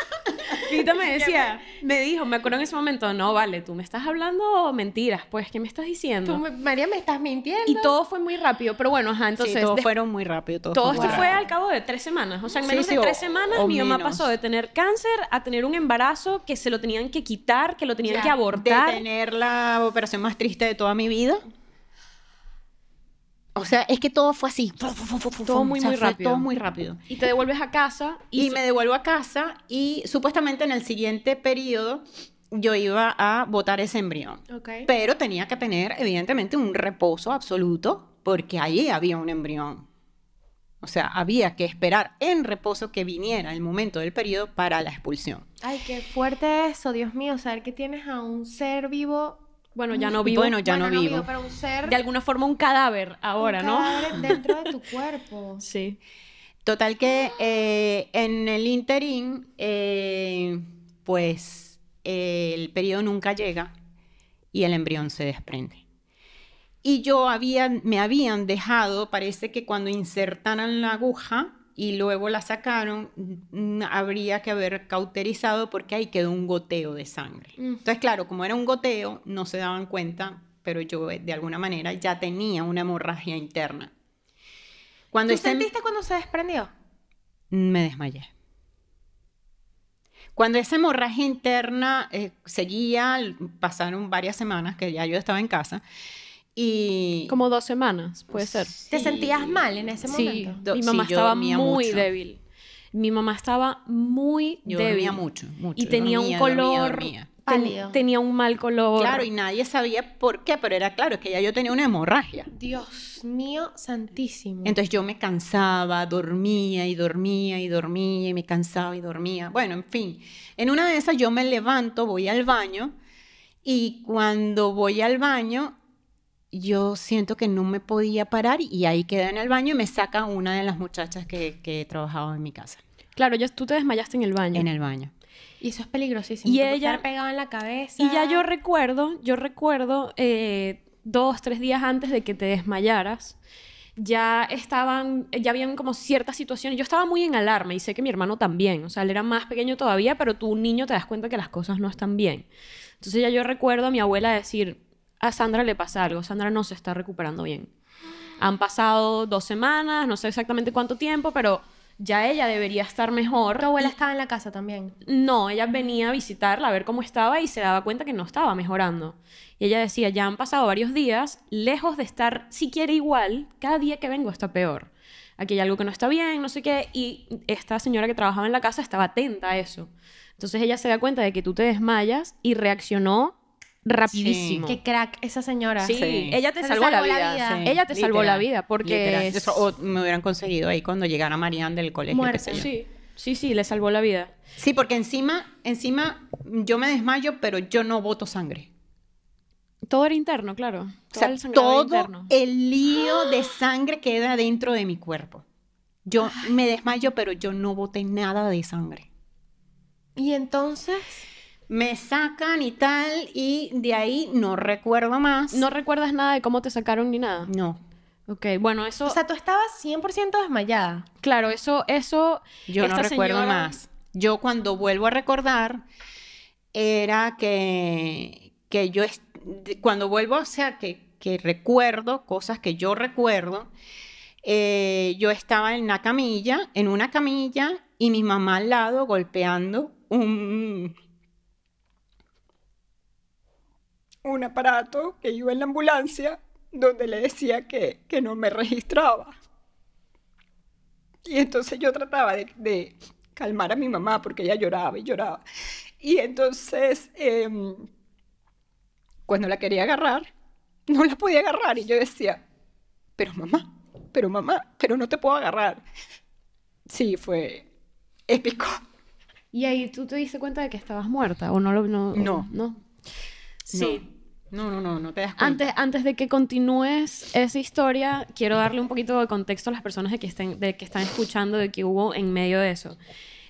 Fita me decía, me dijo, me acuerdo en ese momento, no, vale, tú me estás hablando mentiras, pues, ¿qué me estás diciendo? Tú, María, me estás mintiendo. Y todo fue muy rápido, pero bueno, ajá, entonces... Sí, todos fueron muy rápido. Todo, todo esto fue al cabo de tres semanas, o sea, en menos sí, sí, de tres semanas mi mamá menos. pasó de tener cáncer a tener un embarazo que se lo tenían que quitar, que lo tenían ya, que abortar. De tener la operación más triste de toda mi vida. O sea, es que todo fue así. Todo muy, o sea, muy rápido. Todo muy rápido. Y te devuelves a casa. Y, y me devuelvo a casa y supuestamente en el siguiente periodo yo iba a botar ese embrión. Okay. Pero tenía que tener, evidentemente, un reposo absoluto porque allí había un embrión. O sea, había que esperar en reposo que viniera el momento del periodo para la expulsión. Ay, qué fuerte eso, Dios mío, saber que tienes a un ser vivo bueno, ya no vivo. Bueno, ya bueno, no, no vivo. vivo. Pero un ser... De alguna forma un cadáver ahora, un ¿no? Cadáver dentro de tu cuerpo. Sí. Total que eh, en el interín, eh, pues eh, el periodo nunca llega y el embrión se desprende. Y yo había, me habían dejado, parece que cuando insertaran la aguja y luego la sacaron, habría que haber cauterizado porque ahí quedó un goteo de sangre. Mm. Entonces, claro, como era un goteo, no se daban cuenta, pero yo de alguna manera ya tenía una hemorragia interna. Cuando ¿Tú sentiste cuando se desprendió? Me desmayé. Cuando esa hemorragia interna eh, seguía, pasaron varias semanas que ya yo estaba en casa, y... Como dos semanas, puede ser. Sí. ¿Te sentías mal en ese sí, momento? mi mamá sí, estaba muy mucho. débil. Mi mamá estaba muy yo débil. dormía mucho, mucho. Y tenía dormía, un color... Dormía, dormía. Pálido. Tenía un mal color. Claro, y nadie sabía por qué, pero era claro, es que ya yo tenía una hemorragia. Dios mío santísimo. Entonces yo me cansaba, dormía y dormía y dormía y me cansaba y dormía. Bueno, en fin, en una de esas yo me levanto, voy al baño y cuando voy al baño yo siento que no me podía parar y ahí quedé en el baño y me saca una de las muchachas que, que trabajaba en mi casa. Claro, ya tú te desmayaste en el baño. En el baño. Y eso es peligrosísimo. Y ella estar pegado en la cabeza. Y ya yo recuerdo, yo recuerdo eh, dos, tres días antes de que te desmayaras, ya estaban, ya habían como ciertas situaciones. Yo estaba muy en alarma y sé que mi hermano también. O sea, él era más pequeño todavía, pero tú, un niño, te das cuenta que las cosas no están bien. Entonces ya yo recuerdo a mi abuela decir, a Sandra le pasa algo, Sandra no se está recuperando bien. Han pasado dos semanas, no sé exactamente cuánto tiempo, pero ya ella debería estar mejor. ¿Tu abuela estaba en la casa también? No, ella venía a visitarla a ver cómo estaba y se daba cuenta que no estaba mejorando. Y ella decía, ya han pasado varios días, lejos de estar siquiera igual, cada día que vengo está peor. Aquí hay algo que no está bien, no sé qué, y esta señora que trabajaba en la casa estaba atenta a eso. Entonces ella se da cuenta de que tú te desmayas y reaccionó rapidísimo. Sí. Qué crack esa señora. Sí, Sí. ella te Te salvó, salvó la vida. la vida. Sí, Ella te salvó la vida porque Eso, o me hubieran conseguido ahí cuando llegara Marianne del colegio. qué Muerto. sé yo. Sí, sí, sí, le salvó la vida. Sí, porque encima, encima yo me desmayo, pero yo no boto sangre. Todo era interno, claro. Todo O sea, el todo interno. el lío de sangre queda dentro de mi cuerpo. Yo me desmayo, pero yo no boté nada de sangre. Y entonces, Me sacan y tal, y de ahí no recuerdo más. ¿No recuerdas nada de cómo te sacaron ni nada? No, Ok, bueno, eso... o sea, tú estabas 100% desmayada. claro, eso, eso... yo no recuerdo señora- más. Yo cuando vuelvo a recordar, era que, que yo, cuando vuelvo, o sea, que, que recuerdo cosas que yo recuerdo, eh, yo estaba en una camilla, en una camilla, y mi mamá al lado golpeando un, un aparato que iba en la ambulancia, donde le decía que, que no me registraba. Y entonces yo trataba de, de calmar a mi mamá porque ella lloraba y lloraba. Y entonces, em, cuando la quería agarrar, no la podía agarrar. Y yo decía, pero mamá, pero mamá, pero no te puedo agarrar. Sí, fue épico. ¿Y ahí tú te diste cuenta de que estabas muerta o no lo... No. No. ¿No? Sí. No, no, no, no te das cuenta. Antes, antes de que continúes esa historia, quiero darle un poquito de contexto a las personas de que, estén, de que están escuchando de que hubo en medio de eso.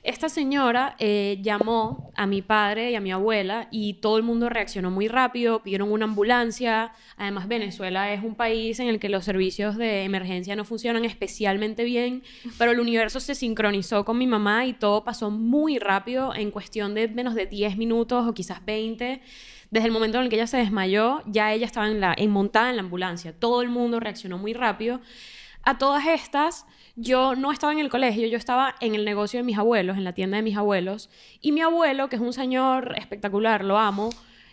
Esta señora eh, llamó a mi padre y a mi abuela y todo el mundo reaccionó muy rápido, pidieron una ambulancia. Además, Venezuela es un país en el que los servicios de emergencia no funcionan especialmente bien, pero el universo se sincronizó con mi mamá y todo pasó muy rápido en cuestión de menos de 10 minutos o quizás 20. Desde el momento en el que ella se desmayó, ya ella estaba en la, en, montada en la ambulancia. Todo el mundo reaccionó muy rápido. A todas estas, yo no estaba en el colegio, yo estaba en el negocio de mis abuelos, en la tienda de mis abuelos. Y mi abuelo, que es un señor espectacular, lo amo,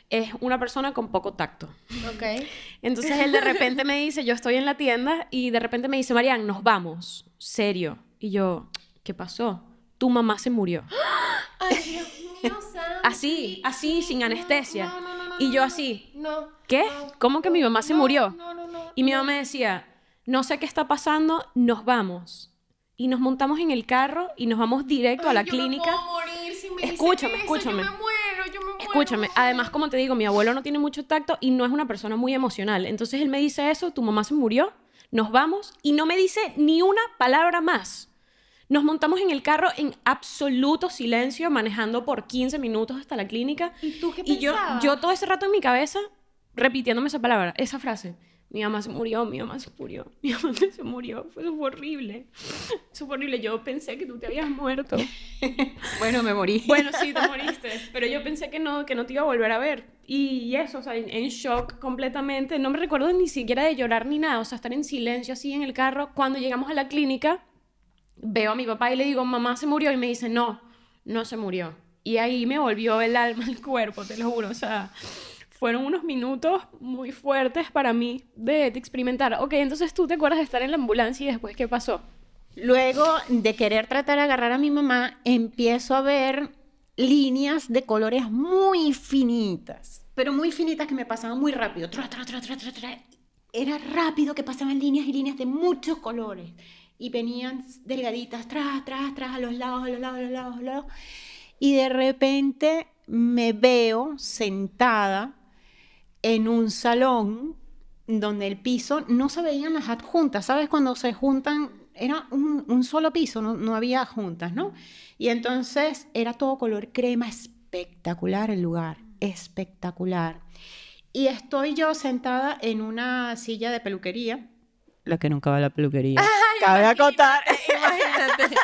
es una persona con poco tacto. Ok. Entonces él de repente me dice, yo estoy en la tienda y de repente me dice, Marian, nos vamos, serio. Y yo, ¿qué pasó? Tu mamá se murió. Ay, Dios Así, así, sin no, anestesia. no, no, no, no, y yo así, No. ¿qué? ¿Cómo que mi mamá se murió? Y mi mamá me decía, no sé qué está pasando, nos vamos. Y nos montamos en el carro y nos vamos directo a la yo clínica. Me puedo morir si me dicen Escúchame, eso, escúchame. Yo me muero, yo me muero. Escúchame, además, como te digo, mi abuelo no tiene mucho tacto y no es una persona muy emocional. Entonces él me dice eso, tu mamá se murió, nos vamos y no me dice ni una palabra más. Nos montamos en el carro en absoluto silencio, manejando por 15 minutos hasta la clínica. ¿Y tú qué Y yo, pensabas? yo todo ese rato en mi cabeza repitiéndome esa palabra, esa frase. Mi mamá se murió, mi mamá se murió, mi mamá se murió. Fue eso fue horrible. Eso fue horrible. Yo pensé que tú te habías muerto. Bueno, me morí. Bueno, sí, te moriste. Pero yo pensé que no, que no te iba a volver a ver. Y eso, o sea, en, en shock completamente. No me recuerdo ni siquiera de llorar ni nada. O sea, estar en silencio así en el carro. Cuando llegamos a la clínica, veo a mi papá y le digo, mamá se murió. Y me dice, no, no se murió. Y ahí me volvió el alma al cuerpo, te lo juro. O sea, fueron unos minutos muy fuertes para mí de, experimentar. Ok, entonces tú te acuerdas de estar en la ambulancia y después, ¿qué pasó? Luego de querer tratar de agarrar a mi mamá, empiezo a ver líneas de colores muy finitas, pero muy finitas que me pasaban muy rápido. Tra, tra, tra. Era rápido que pasaban líneas y líneas de muchos colores. Y venían delgaditas, tras, tras, tras, a los lados, a los lados, a los lados, a los lados. Y de repente me veo sentada en un salón donde el piso no se veían las adjuntas, ¿sabes? Cuando se juntan, era un, un solo piso, no, no había juntas, ¿no? Y entonces era todo color crema, espectacular el lugar, espectacular. Y estoy yo sentada en una silla de peluquería, la que nunca va a la peluquería. Cabe acotar. Imagínate.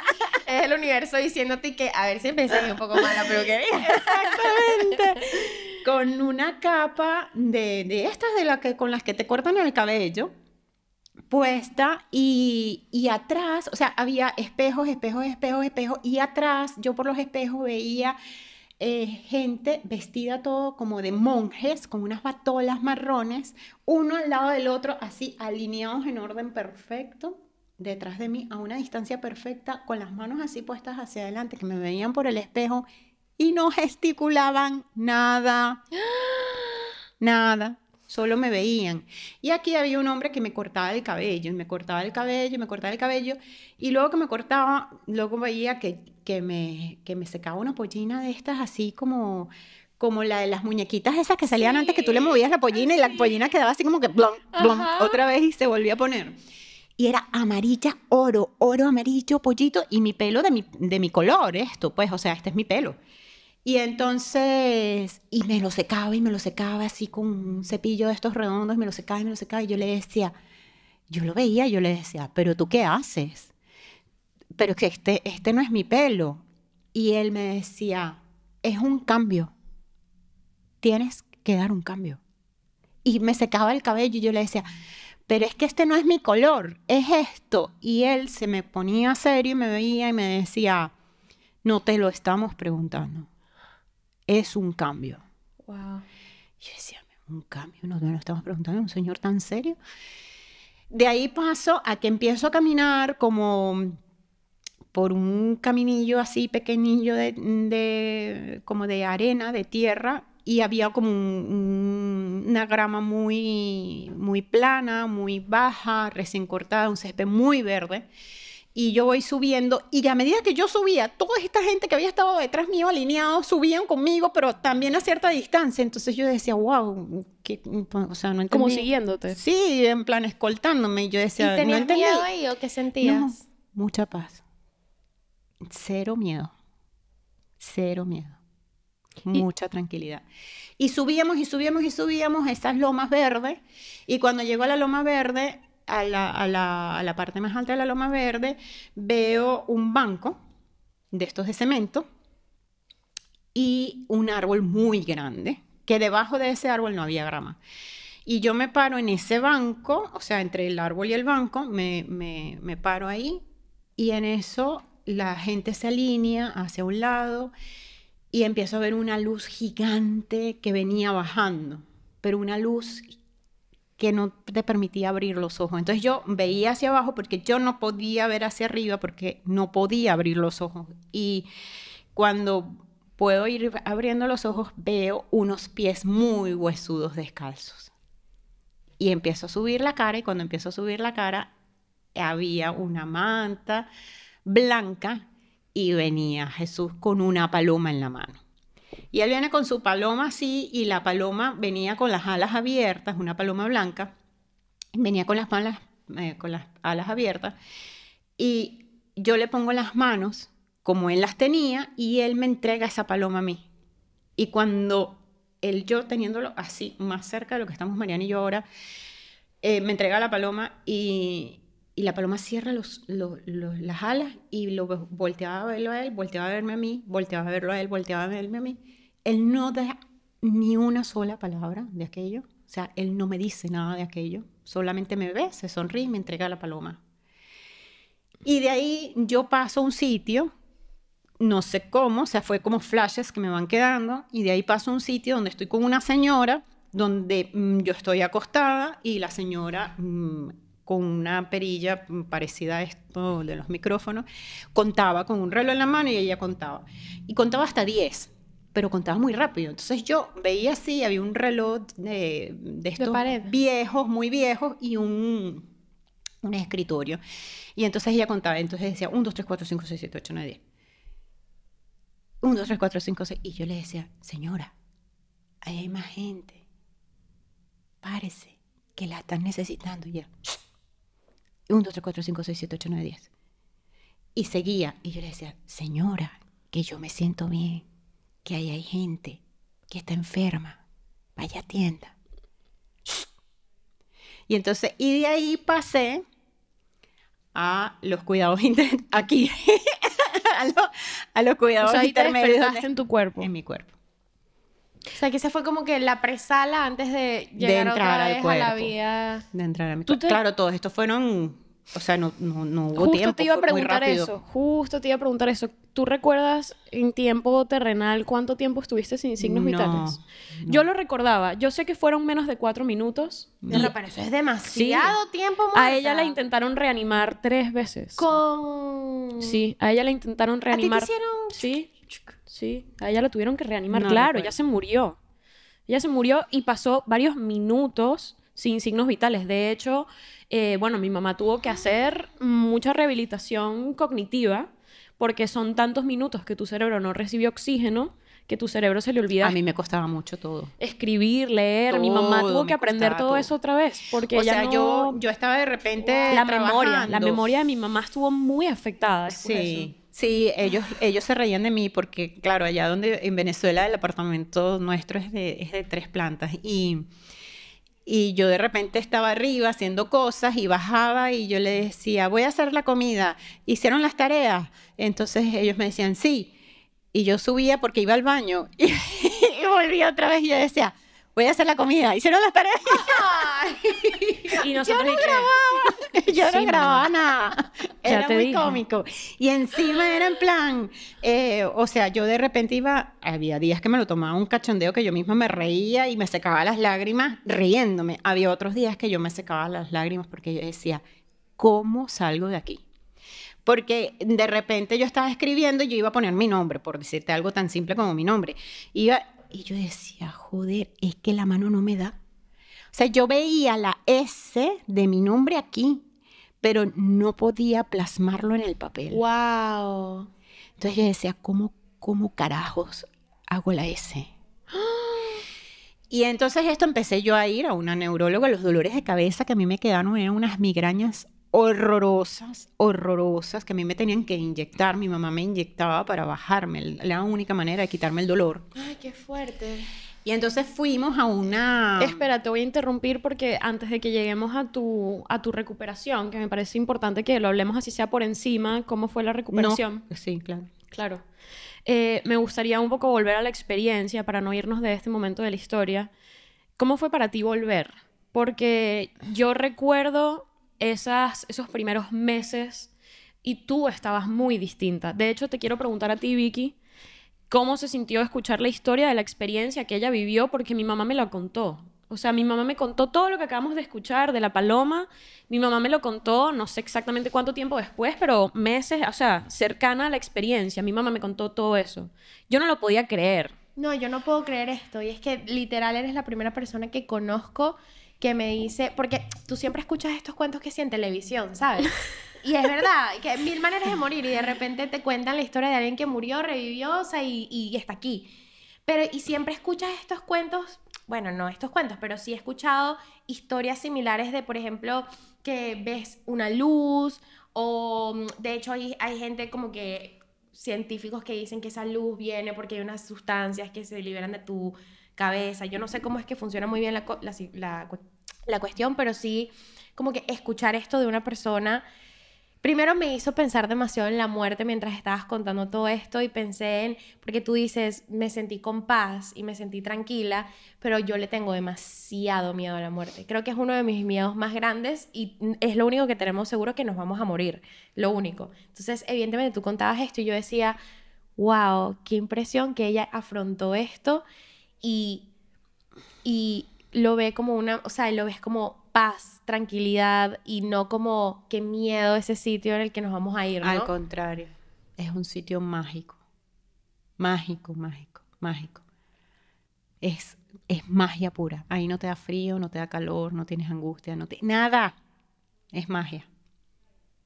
Es el universo diciéndote que a ver si empecé un poco mal la peluquería. Exactamente. Con una capa de, de estas de la que, con las que te cortan el cabello puesta y, y atrás, o sea, había espejos, espejos, espejos, espejos y atrás yo por los espejos veía eh, gente vestida todo como de monjes, con unas batolas marrones, uno al lado del otro, así alineados en orden perfecto, detrás de mí, a una distancia perfecta, con las manos así puestas hacia adelante, que me veían por el espejo y no gesticulaban nada, nada, solo me veían. Y aquí había un hombre que me cortaba el cabello, y me cortaba el cabello, y me cortaba el cabello, y luego que me cortaba, luego veía que, que, me, que me secaba una pollina de estas así como como la de las muñequitas esas que salían antes que tú le movías la pollina y la pollina quedaba así como que blon, Ajá. otra vez y se volvía a poner. y era amarilla, oro, oro, amarillo, pollito, y mi pelo de mi, de mi color, esto, pues, o sea, este es mi pelo. Y entonces, y me lo secaba y me lo secaba así con un cepillo de estos redondos, me lo secaba y me lo secaba, y yo le decía, yo lo veía, yo le decía, pero tú qué haces? Pero que este, este no es mi pelo. Y él me decía, es un cambio. Tienes que dar un cambio. Y me secaba el cabello y yo le decía, pero es que este no es mi color, es esto. Y él se me ponía serio y me veía y me decía, no te lo estamos preguntando, es un cambio. Wow. Yo decía, un cambio, no te lo estamos preguntando, un señor tan serio. De ahí paso a que empiezo a caminar como por un caminillo así pequeñillo de, de- como de arena, de tierra, y había como un- un- una grama muy, muy plana, muy baja, recién cortada, un césped muy verde. Y yo voy subiendo, y a medida que yo subía, toda esta gente que había estado detrás mío alineados subían conmigo, pero también a cierta distancia. Entonces yo decía, wow, que, o sea, no entendí. Como siguiéndote. Sí, en plan escoltándome. Y yo decía, ¿Y tenías no entendí. miedo ahí o qué sentías? No, mucha paz. Cero miedo. Cero miedo. Mucha tranquilidad. Y subíamos y subíamos y subíamos esas lomas verdes. Y cuando llego a la loma verde, a la, a la- a la parte más alta de la loma verde, veo un banco de estos de cemento y un árbol muy grande, que debajo de ese árbol no había grama. Y yo me paro en ese banco, o sea, entre el árbol y el banco, me, me, me paro ahí y en eso la gente se alinea hacia un lado y empiezo a ver una luz gigante que venía bajando, pero una luz que no te permitía abrir los ojos. Entonces yo veía hacia abajo porque yo no podía ver hacia arriba porque no podía abrir los ojos. Y cuando puedo ir abriendo los ojos veo unos pies muy huesudos descalzos. Y empiezo a subir la cara y cuando empiezo a subir la cara había una manta blanca y venía Jesús con una paloma en la mano. Y él viene con su paloma así y la paloma venía con las alas abiertas, una paloma blanca, venía con las, alas, eh, con las alas abiertas y yo le pongo las manos como él las tenía y él me entrega esa paloma a mí. Y cuando él yo teniéndolo así más cerca de lo que estamos Mariana y yo ahora, eh, me entrega la paloma y, y la paloma cierra los, las alas y lo volteaba a verlo a él, volteaba a verme a mí, volteaba a verlo a él, volteaba a verme a mí. Él no da ni una sola palabra de aquello. O sea, él no me dice nada de aquello. Solamente me ve, se sonríe y me entrega la paloma. Y de ahí yo paso a un sitio, no sé cómo, o sea, fue como flashes que me van quedando, y de ahí paso a un sitio donde estoy con una señora, donde mm, yo estoy acostada y la señora mm, con una perilla parecida a esto de los micrófonos, contaba con un reloj en la mano y ella contaba. Y contaba hasta 10, pero contaba muy rápido. Entonces yo veía así, había un reloj de, de estos pared. viejos, muy viejos, y un, un escritorio. Y entonces ella contaba, entonces decía 1, 2, 3, 4, 5, 6, 7, 8, 9, 10. 1, 2, 3, 4, 5, 6. Y yo le decía, señora, ahí hay más gente. Párese, que la están necesitando ya. 1, 2, 3, 4, 5, 6, 7, 8, 9, 10. Y seguía. Y yo le decía, señora, que yo me siento bien, que ahí hay gente que está enferma. Vaya tienda. Y entonces, y de ahí pasé a los cuidados aquí, a, lo- a los O cuidados sea, ahí te intermedios en tu cuerpo. en mi cuerpo. O sea, que esa fue como que la presala antes de llegar entrar otra al vez a la cuerpo. vida. De entrar a mi cuerpo. te- Claro, todos estos fueron, o sea, no, no, no hubo Justo tiempo. te iba a preguntar eso. Justo te iba a preguntar eso. ¿Tú recuerdas en tiempo terrenal cuánto tiempo estuviste sin signos No, vitales? no. Yo lo recordaba. Yo sé que fueron menos de cuatro minutos. Pero, pero eso es demasiado tiempo A muerta. ella la intentaron reanimar tres veces. Con... Sí, a ella la intentaron ¿A ti te reanimar. hicieron...? Sí, sí. A ella la tuvieron que reanimar. No claro, ella se murió. Ella se murió y pasó varios minutos sin signos vitales. De hecho, eh, bueno, mi mamá tuvo que hacer mucha rehabilitación cognitiva porque son tantos minutos que tu cerebro no recibe oxígeno que tu cerebro se le olvida. A mí me costaba mucho todo. Escribir, leer. Mi mamá tuvo que aprender todo todo. eso otra vez. Porque o ella sea, no- yo, yo estaba de repente La memoria, la memoria de mi mamá estuvo muy afectada. Sí, sí, ellos, ellos se reían de mí porque, claro, allá donde en Venezuela el apartamento nuestro es de, es de tres plantas. Y, y yo de repente estaba arriba haciendo cosas y bajaba y yo le decía, voy a hacer la comida, ¿hicieron las tareas? Entonces ellos me decían, sí, y yo subía porque iba al baño y, y volvía otra vez y yo decía, voy a hacer la comida, ¿hicieron las tareas? Y nosotros y que- Yo no Sí, grababa mamá. nada. Era muy dije. cómico. Y encima era en plan, eh, o sea, yo de repente iba, había días que me lo tomaba un cachondeo que yo misma me reía y me secaba las lágrimas riéndome. Había otros días que yo me secaba las lágrimas porque yo decía, ¿cómo salgo de aquí? Porque de repente yo estaba escribiendo y yo iba a poner mi nombre, por decirte algo tan simple como mi nombre. Iba, y yo decía, joder, es que la mano no me da. O sea, yo veía la S de mi nombre aquí, pero no podía plasmarlo en el papel. Wow. Entonces yo decía, ¿cómo, cómo carajos hago la S? Y entonces esto empecé yo a ir a una neuróloga. Los dolores de cabeza que a mí me quedaron eran unas migrañas horrorosas, horrorosas, que a mí me tenían que inyectar. Mi mamá me inyectaba para bajarme. La única manera de quitarme el dolor. Ay, qué fuerte. Y entonces fuimos a una... Espera, te voy a interrumpir porque antes de que lleguemos a tu, a tu recuperación, que me parece importante que lo hablemos así sea por encima, cómo fue la recuperación. No, sí, claro. Claro. Eh, me gustaría un poco volver a la experiencia para no irnos de este momento de la historia. ¿Cómo fue para ti volver? Porque yo recuerdo esas, esos primeros meses y tú estabas muy distinta. De hecho, te quiero preguntar a ti, Vicky, ¿cómo se sintió escuchar la historia de la experiencia que ella vivió? Porque mi mamá me la contó. O sea, mi mamá me contó todo lo que acabamos de escuchar de la paloma. Mi mamá me lo contó, no sé exactamente cuánto tiempo después, pero meses, o sea, cercana a la experiencia. Mi mamá me contó todo eso. Yo no lo podía creer. No, yo no puedo creer esto. Y es que literal eres la primera persona que conozco que me dice, porque tú siempre escuchas estos cuentos que sí en televisión, ¿sabes? Y es verdad, que mil maneras de morir y de repente te cuentan la historia de alguien que murió, revivió, o sea, y, y está aquí. Pero, y siempre escuchas estos cuentos, bueno, no estos cuentos, pero sí he escuchado historias similares de, por ejemplo, que ves una luz o mm, de hecho hay, hay gente como que científicos que dicen que esa luz viene porque hay unas sustancias que se liberan de tu cabeza. Yo no sé cómo es que funciona muy bien la, la, la la cuestión, pero sí como que escuchar esto de una persona Primero me hizo pensar demasiado en la muerte mientras estabas contando todo esto y pensé en, porque tú dices, me sentí con paz y me sentí tranquila, pero yo le tengo demasiado miedo a la muerte. Creo que es uno de mis miedos más grandes y es lo único que tenemos seguro que nos vamos a morir, lo único. Entonces, evidentemente tú contabas esto y yo decía, wow, qué impresión que ella afrontó esto y, y lo ve como una, o sea, lo ves como paz, tranquilidad y no como qué miedo ese sitio en el que nos vamos a ir. Al contrario, es un sitio mágico. Mágico, mágico, mágico. Es, es magia pura. Ahí no te da frío, no te da calor, no tienes angustia, no te... Nada. Es magia.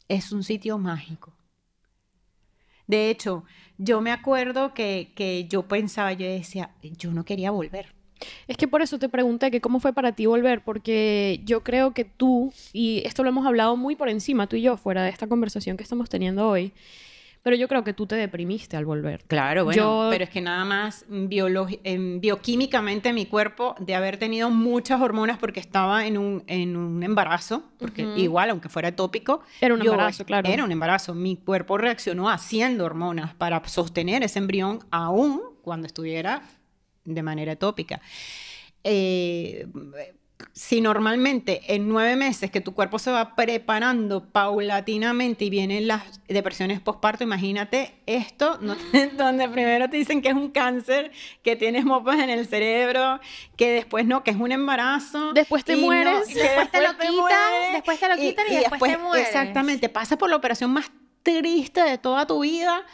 Es un sitio mágico. De hecho, yo me acuerdo que, que yo pensaba, yo decía, yo no quería volver. Es que por eso te pregunté que cómo fue para ti volver, porque yo creo que tú, y esto lo hemos hablado muy por encima, tú y yo, fuera de esta conversación que estamos teniendo hoy, pero yo creo que tú te deprimiste al volver. Claro, bueno, Yo- pero es que nada más em, bioquímicamente mi cuerpo, de haber tenido muchas hormonas porque estaba en un, en un embarazo, porque igual, aunque fuera tópico, Era un yo- embarazo, claro. Era un embarazo. Mi cuerpo reaccionó haciendo hormonas para sostener ese embrión aún cuando estuviera de manera tópica. Eh, si normalmente en nueve meses que tu cuerpo se va preparando paulatinamente y vienen las depresiones postparto, imagínate esto, ¿no? donde primero te dicen que es un cáncer, que tienes mopas en el cerebro, que después no, que es un embarazo. Después te y no, mueres, que después te lo quitan, mueres, después te lo quitan y después te mueres. Exactamente, pasas por la operación más triste de toda tu vida.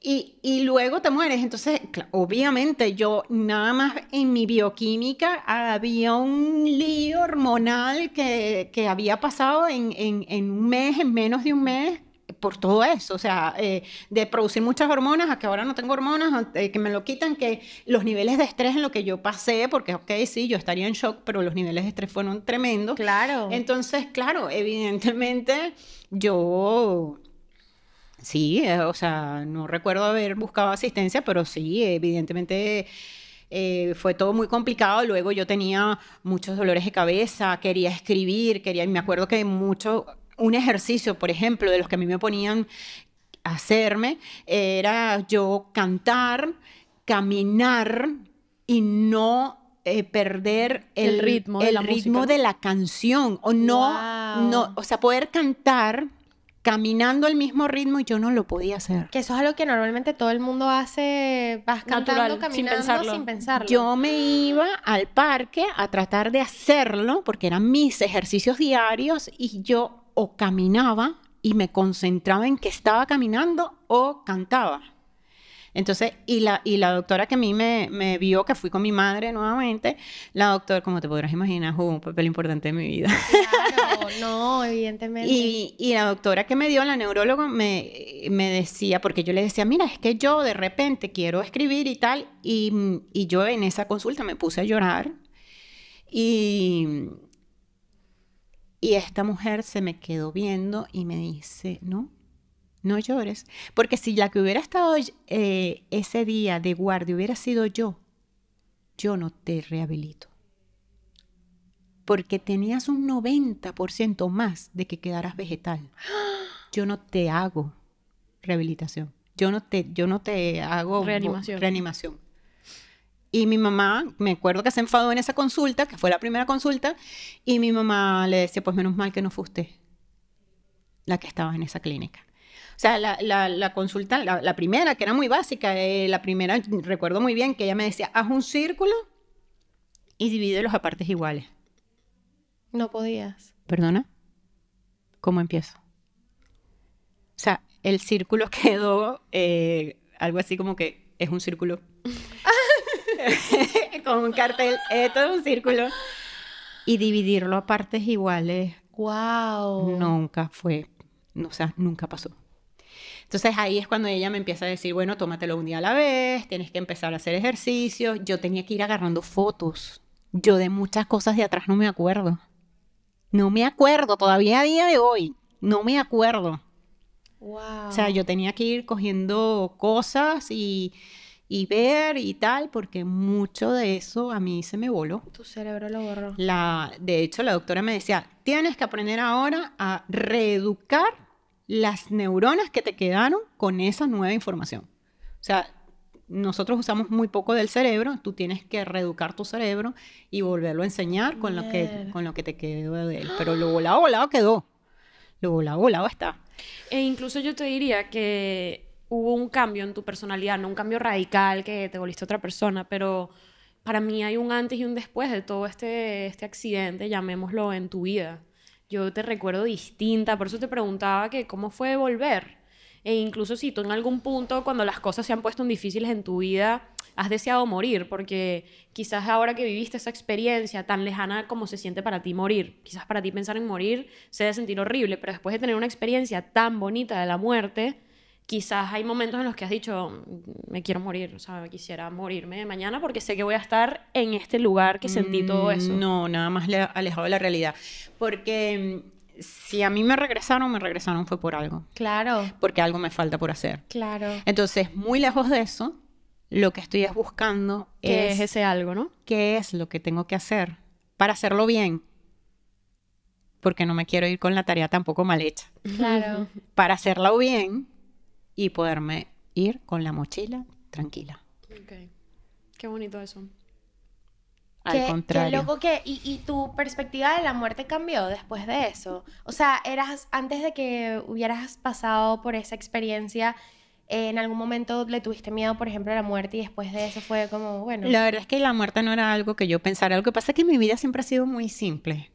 Y, y luego te mueres. Entonces, obviamente, yo nada más en mi bioquímica había un lío hormonal que, que había pasado en, en, en un mes, en menos de un mes, por todo eso, o sea, eh, de producir muchas hormonas a que ahora no tengo hormonas, eh, que me lo quitan, que los niveles de estrés en lo que yo pasé, porque, ok, sí, yo estaría en shock, pero los niveles de estrés fueron tremendos. Claro. Entonces, claro, evidentemente yo... Sí, eh, o sea, no recuerdo haber buscado asistencia, pero sí, evidentemente fue todo muy complicado. Luego yo tenía muchos dolores de cabeza, quería escribir, quería, me acuerdo que mucho, un ejercicio, por ejemplo, de los que a mí me ponían a hacerme, era yo cantar, caminar y no eh, perder el, ritmo, de, la ritmo de la canción o no, no, o sea, poder cantar caminando al mismo ritmo y yo no lo podía hacer. Que eso es algo que normalmente todo el mundo hace, vas cantando, caminando sin pensarlo. sin pensarlo. Yo me iba al parque a tratar de hacerlo porque eran mis ejercicios diarios y yo o caminaba y me concentraba en que estaba caminando o cantaba. Entonces, y la, y la doctora que a mí me, me, vio, que fui con mi madre nuevamente, la doctora, como te podrás imaginar, jugó un papel importante en mi vida. Claro, no, evidentemente. Y, y la doctora que me dio, la neuróloga, me, me, decía, porque yo le decía, mira, es que yo de repente quiero escribir y tal, y, y yo en esa consulta me puse a llorar. Y, y esta mujer se me quedó viendo y me dice, no, no llores. Porque si la que hubiera estado eh, ese día de guardia hubiera sido yo, yo no te rehabilito. Porque tenías un 90% más de que quedaras vegetal. Yo no te hago rehabilitación. Yo no te, yo no te hago reanimación. reanimación. Y mi mamá, me acuerdo que se enfadó en esa consulta, que fue la primera consulta, y mi mamá le decía, pues menos mal que no fue usted la que estaba en esa clínica. O sea, la, la, consulta, la, primera, que era muy básica, eh, la primera, recuerdo muy bien que ella me decía, haz un círculo y divídelos a partes iguales. No podías. ¿Perdona? ¿Cómo empiezo? O sea, el círculo quedó eh, algo así como que es un círculo. con un cartel, esto es un círculo. Y dividirlo a partes iguales. ¡Wow! Nunca fue, o sea, nunca pasó. Entonces ahí es cuando ella me empieza a decir, bueno, tómatelo un día a la vez, tienes que empezar a hacer ejercicios. Yo tenía que ir agarrando fotos. Yo de muchas cosas de atrás no me acuerdo. No me acuerdo, todavía a día de hoy. No me acuerdo. Wow. O sea, yo tenía que ir cogiendo cosas y y ver y tal, porque mucho de eso a mí se me voló. Tu cerebro lo borró. La, de hecho, la doctora me decía, tienes que aprender ahora a reeducar las neuronas que te quedaron con esa nueva información. O sea, nosotros usamos muy poco del cerebro, tú tienes que reeducar tu cerebro y volverlo a enseñar con, lo que, con lo que te quedó de él. Pero lo volado, volado quedó. Lo volado, volado está. E incluso yo te diría que hubo un cambio en tu personalidad, no un cambio radical que te volviste otra persona, pero para mí hay un antes y un después de todo este, este accidente, llamémoslo, en tu vida. Yo te recuerdo distinta, por eso te preguntaba que cómo fue volver. E incluso si tú en algún punto, cuando las cosas se han puesto difíciles en tu vida, has deseado morir, porque quizás ahora que viviste esa experiencia tan lejana como se siente para ti morir, quizás para ti pensar en morir se debe sentir horrible, pero después de tener una experiencia tan bonita de la muerte, quizás hay momentos en los que has dicho, me quiero morir, o sea, quisiera morirme de mañana porque sé que voy a estar en este lugar que sentí todo mm, eso. No, nada más alejado de la realidad. Porque mm, si a mí me regresaron, me regresaron fue por algo. Claro. Porque algo me falta por hacer. Claro. Entonces, muy lejos de eso, lo que estoy es buscando ¿Qué es, ese algo, ¿no? ¿Qué es lo que tengo que hacer para hacerlo bien? Porque no me quiero ir con la tarea tampoco mal hecha. Claro. Para hacerlo bien, y poderme ir con la mochila tranquila. Ok. Qué bonito eso. Al contrario. Qué loco que... Y, y, tu perspectiva de la muerte cambió después de eso? O sea, eras... Antes de que hubieras pasado por esa experiencia... ¿En algún momento le tuviste miedo, por ejemplo, a la muerte y después de eso fue como, bueno? La verdad es que la muerte no era algo que yo pensara. Lo que pasa es que mi vida siempre ha sido muy simple.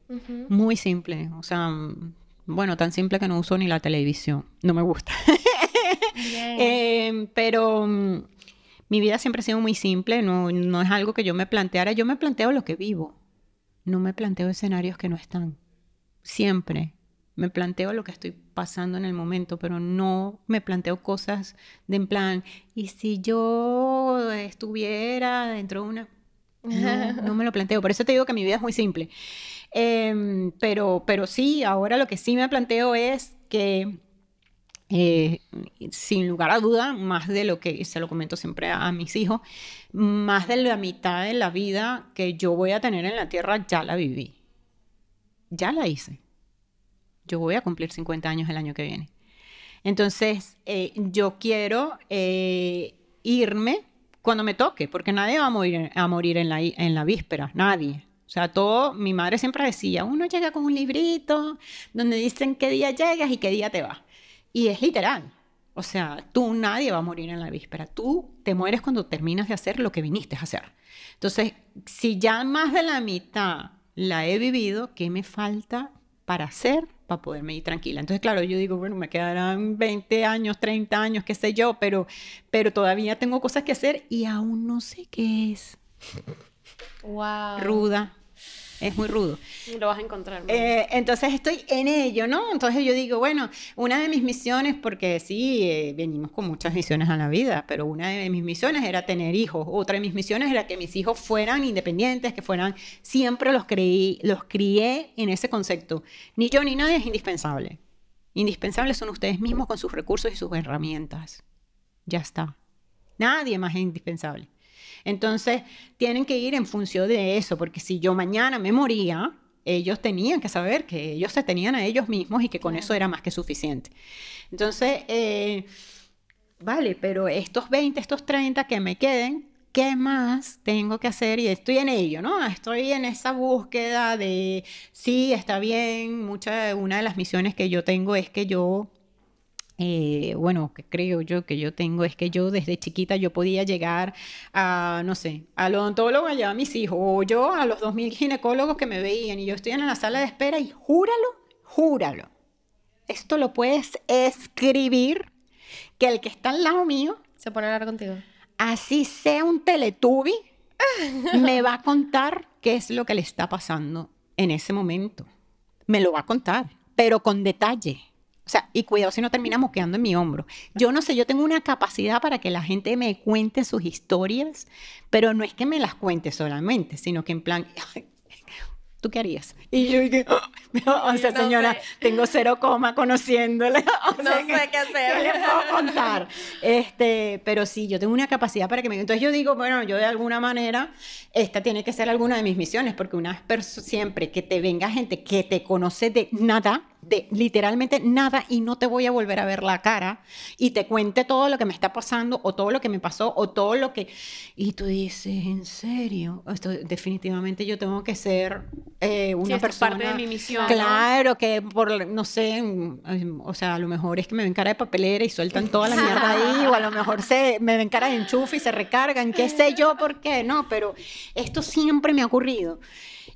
Muy simple. O sea, bueno, tan simple que no uso ni la televisión. No me gusta. Eh, pero mm, mi vida siempre ha sido muy simple, no, no es algo que yo me planteara, yo me planteo lo que vivo, no me planteo escenarios que no están. Siempre, Me planteo lo que estoy pasando en el momento, pero no me planteo cosas de en plan, ¿y si yo estuviera dentro de una... No, no me lo planteo. Por eso te digo que mi vida es muy simple. Em, pero, pero sí, ahora lo que sí me planteo es que eh, sin lugar a duda, más de lo que se lo comento siempre a, mis hijos, más de la mitad de la vida que yo voy a tener en la tierra ya la viví. Ya la hice. Yo voy a cumplir 50 años el año que viene. Entonces, eh, yo quiero eh, irme cuando me toque, porque nadie va a morir, a morir en, la, en la víspera, nadie. O sea, todo, mi madre siempre decía, uno llega con un librito donde dicen qué día llegas y qué día te vas. Y es literal. O sea, tú nadie va a morir en la víspera. Tú te mueres cuando terminas de hacer lo que viniste a hacer. Entonces, si ya más de la mitad la he vivido, ¿qué me falta para hacer? Para poderme ir tranquila. Entonces, claro, yo digo, bueno, me quedarán 20 años, 30 años, qué sé yo, pero, pero todavía tengo cosas que hacer y aún no sé qué es. Wow. Ruda, es muy rudo. Lo vas a encontrar. Eh, entonces estoy en ello, ¿no? Entonces yo digo, bueno, una de mis misiones, porque sí, eh, venimos con muchas misiones a la vida, pero una de mis misiones era tener hijos, otra de mis misiones era que mis hijos fueran independientes, que fueran, siempre los creí, los crié en ese concepto. Ni yo ni nadie es indispensable. Indispensables son ustedes mismos con sus recursos y sus herramientas. Ya está. Nadie más es indispensable. Entonces, tienen que ir en función de eso, porque si yo mañana me moría, ellos tenían que saber que ellos se tenían a ellos mismos y que con eso era más que suficiente. Entonces, eh, vale, pero estos 20, estos 30 que me queden, ¿qué más tengo que hacer? Y estoy en ello, ¿no? Estoy en esa búsqueda de, sí, está bien, mucha, una de las misiones que yo tengo es que yo eh, bueno, que creo yo que yo tengo es que yo desde chiquita yo podía llegar a, no sé, al odontólogo a llevar a mis hijos, o yo a los 2.000 ginecólogos que me veían, y yo estoy en la sala de espera y júralo, júralo. Esto lo puedes escribir, que el que está al lado mío... Se pone a hablar contigo. Así sea un teletubi, me va a contar qué es lo que le está pasando en ese momento. Me lo va a contar, pero con detalle o sea, y cuidado si no termina moqueando en mi hombro. Yo no sé, yo tengo una capacidad para que la gente me cuente sus historias, pero no es que me las cuente solamente, sino que en plan, ¿tú qué harías? Y yo dije, o sea, señora, tengo cero coma conociéndole. no sé qué hacer. ¿qué le puedo contar? Este, pero sí, yo tengo una capacidad para que me... Entonces yo digo, bueno, yo de alguna manera, esta tiene que ser alguna de mis misiones, porque una siempre que te venga gente que te conoce de nada, de literalmente nada y no te voy a volver a ver la cara y te cuente todo lo que me está pasando o todo lo que me pasó o todo lo que... Y tú dices, ¿en serio? Esto, definitivamente yo tengo que ser eh, una persona... parte de mi misión. Claro, que por, no sé, mm, o sea, a lo mejor es que me ven cara de papelera y sueltan toda la mierda ahí o a lo mejor se, me ven cara de enchufe y se recargan, qué sé yo por qué, no, pero esto siempre me ha ocurrido.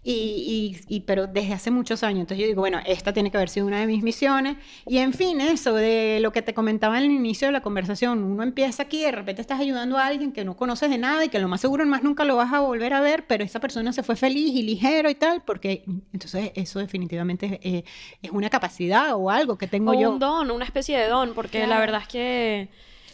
Y, y, pero desde hace muchos años. Entonces yo digo, bueno, esta tiene que haber sido una de mis misiones. Y en fin, eso de lo que te comentaba en el inicio de la conversación, uno empieza aquí, de repente estás ayudando a alguien que no conoces de nada y que lo más seguro más nunca lo vas a volver a ver, pero esa persona se fue feliz y ligero y tal, porque entonces eso definitivamente es, es una capacidad o algo que tengo o yo. un don, una especie de don, porque la verdad es que,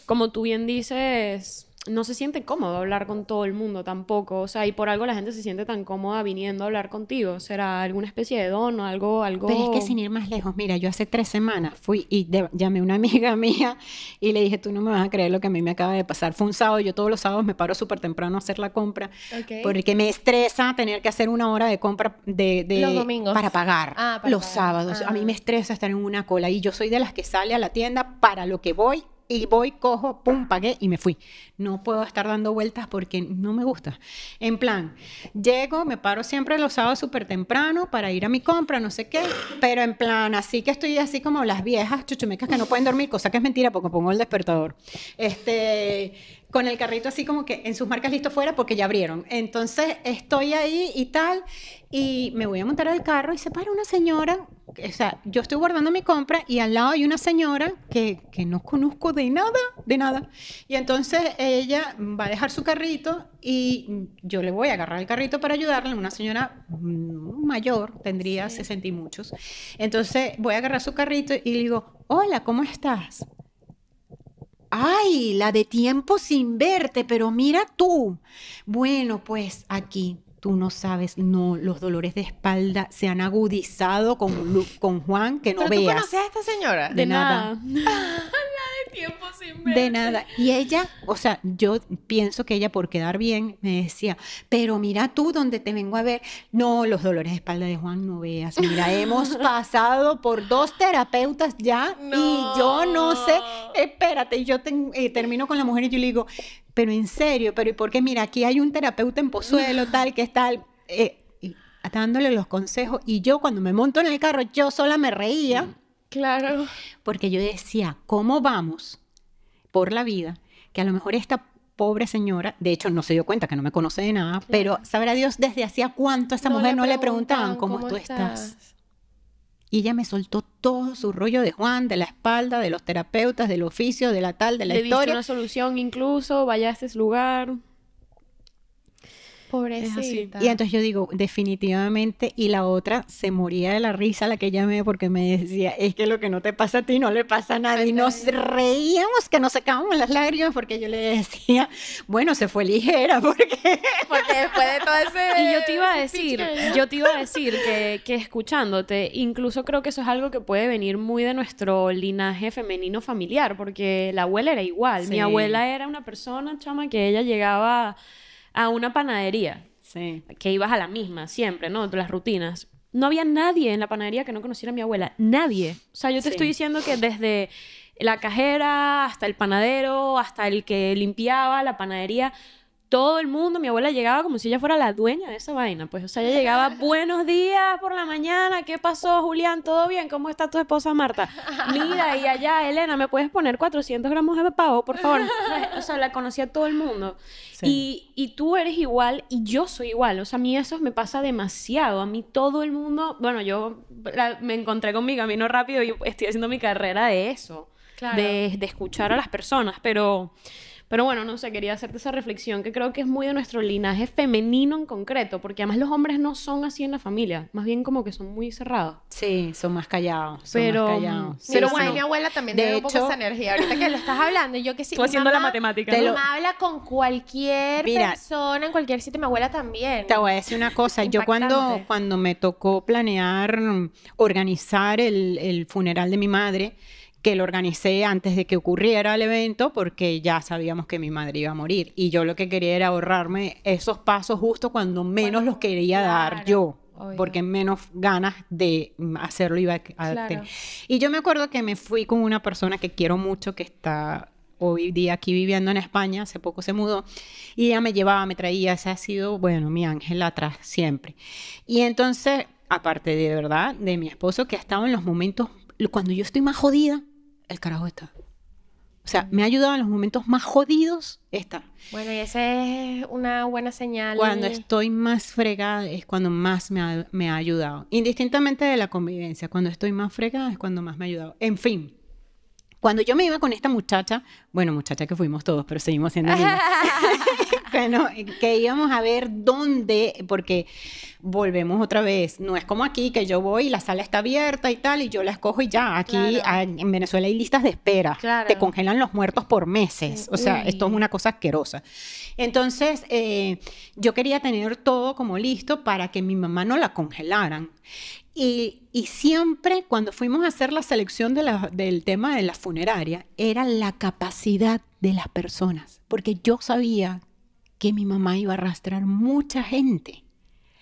como tú bien dices no se siente cómodo hablar con todo el mundo tampoco. O sea, y por algo la gente se siente tan cómoda viniendo a hablar contigo. ¿Será alguna especie de don o algo, algo? Pero es que sin ir más lejos, mira, yo hace tres semanas fui y llamé a una amiga mía y le dije, tú no me vas a creer lo que a mí me acaba de pasar. Fue un sábado, yo todos los sábados me paro súper temprano a hacer la compra porque me estresa tener que hacer una hora de compra de, los domingos. para pagar ah, los sábados. A mí ah. me estresa estar en una cola y yo soy de las que sale a la tienda para lo que voy y voy, cojo, pum, pagué y me fui. No puedo estar dando vueltas porque no me gusta. En plan, llego, me paro siempre los sábados súper temprano para ir a mi compra, no sé qué, pero en plan, así que estoy así como las viejas chuchumecas que no pueden dormir, cosa que es mentira porque pongo el despertador. Este, con el carrito así como que en sus marcas listo fuera porque ya abrieron. Entonces estoy ahí y tal, y me voy a montar al carro y se para una señora, o sea, yo estoy guardando mi compra y al lado hay una señora que, que no conozco de nada, de nada. Y entonces ella va a dejar su carrito y yo le voy a agarrar el carrito para ayudarle, una señora mm, mayor, tendría 60 y muchos. Entonces voy a agarrar su carrito y le digo, hola, ¿cómo estás? Ay, la de tiempo sin verte, pero mira tú. Bueno, pues aquí tú no sabes, no, los dolores de espalda se han agudizado con, Lu- con Juan, que no ¿Pero tú veas. conoces a esta señora? De nada. de tiempo sin De nada. Y ella, o sea, yo pienso que ella por quedar bien me decía, pero mira tú donde te vengo a ver. No, los dolores de espalda de Juan no veas. Mira, hemos pasado por dos terapeutas ya y yo no sé, espérate, y yo eh, termino con la mujer y yo le digo, pero en serio, pero ¿y por qué? Mira, aquí hay un terapeuta en Pozuelo, tal, que tal, eh, y dándole los consejos. Y yo cuando me monto en el carro, yo sola me reía. Claro. Porque yo decía, ¿cómo vamos por la vida? Que a lo mejor esta pobre señora, de hecho no se dio cuenta que no me conoce de nada, pero sabrá Dios desde hacía cuánto a esta mujer no le preguntaban cómo, tú estás. Y ella me soltó todo su rollo de Juan, de la espalda, de los terapeutas, del oficio, de la tal, de la Le diste historia. una solución incluso, vaya a este lugar. Pobrecita. Y entonces yo digo, definitivamente, y la otra se moría de la risa la que llamé porque me decía, es que lo que no te pasa a ti no le pasa a nadie. Y nos reíamos, que nos sacábamos las lágrimas porque yo le decía, bueno, se fue ligera porque... Porque después de todo ese... Y yo te iba a decir, yo te iba a decir que, que escuchándote, incluso creo que eso es algo que puede venir muy de nuestro linaje femenino familiar, porque la abuela era igual. Sí. Mi abuela era una persona, chama, que ella llegaba a una panadería, Sí. que ibas a la misma siempre, ¿no? Las rutinas. No había nadie en la panadería que no conociera a mi abuela. Nadie. O sea, yo te Sí. estoy diciendo que desde la cajera hasta el panadero, hasta el que limpiaba la panadería, todo el mundo, mi abuela llegaba como si ella fuera la dueña de esa vaina. Pues, o sea, ella llegaba, buenos días por la mañana, ¿qué pasó, Julián? ¿Todo bien? ¿Cómo está tu esposa Marta? Mira, y allá, Elena, ¿me puedes poner 400 gramos de pavo, por favor? O sea, la conocía todo el mundo. Sí. Y, y tú eres igual y yo soy igual. O sea, a mí eso me pasa demasiado. A mí todo el mundo, bueno, yo la- me encontré con mi camino rápido y estoy haciendo mi carrera de eso, Claro. de, de escuchar a las personas, pero... Pero bueno, no sé, quería hacerte esa reflexión que creo que es muy de nuestro linaje femenino en concreto, porque además los hombres no son así en la familia, más bien como que son muy cerrados. Sí, son más callados. Son Pero, más callados. sí, Pero sí. bueno, mi abuela también De tiene un poco hecho- esa energía. Ahorita que lo estás hablando, yo que sí. Tú haciendo la matemática. Te mamá habla con cualquier Mira. persona en cualquier sitio. Mi abuela también. Te voy a decir una cosa, yo cuando, cuando me tocó planear, organizar el, el funeral de mi madre, que lo organicé antes de que ocurriera el evento, porque ya sabíamos que mi madre iba a morir. Y yo lo que quería era ahorrarme esos pasos justo cuando menos los quería dar yo. obvio. Porque menos ganas de hacerlo iba a Claro. tener. Y yo me acuerdo que me fui con una persona que quiero mucho, que está hoy día aquí viviendo en España, hace poco se mudó, y ella me llevaba, me traía, ese ha sido, bueno, mi ángel atrás siempre. Y entonces, aparte de verdad, de mi esposo, que ha estado en los momentos, cuando yo estoy más jodida, el carajo está. O sea, me ha ayudado en los momentos más jodidos, está. Bueno, y esa es una buena señal. Cuando estoy más fregada es cuando más me ha, me ha ayudado. Indistintamente de la convivencia, cuando estoy más fregada es cuando más me ha ayudado. En fin, cuando yo me iba con esta muchacha, bueno, muchacha que fuimos todos, pero seguimos siendo niños, bueno, que íbamos a ver dónde, porque volvemos otra vez, no es como aquí que yo voy y la sala está abierta y tal, y yo la escojo y ya, aquí Claro. en Venezuela hay listas de espera, Claro. te congelan los muertos por meses, o sea, Uy. esto es una cosa asquerosa. Entonces, eh, yo quería tener todo como listo para que mi mamá no la congelaran. Y, y siempre cuando fuimos a hacer la selección de la- del tema de la funeraria, era la capacidad de las personas, porque yo sabía que mi mamá iba a arrastrar mucha gente.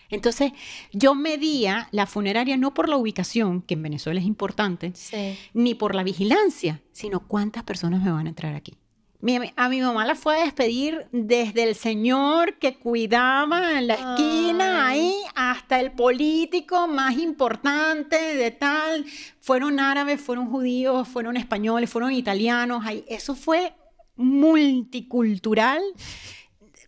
Entonces, yo medía la funeraria no por la ubicación, que en Venezuela es importante, Sí. ni por la vigilancia, sino cuántas personas me van a entrar aquí. Mi- a mi mamá la fue a despedir desde el señor que cuidaba en la esquina Ay. ahí hasta el político más importante de tal. Fueron árabes, fueron judíos, fueron españoles, fueron italianos. Ahí. Eso fue multicultural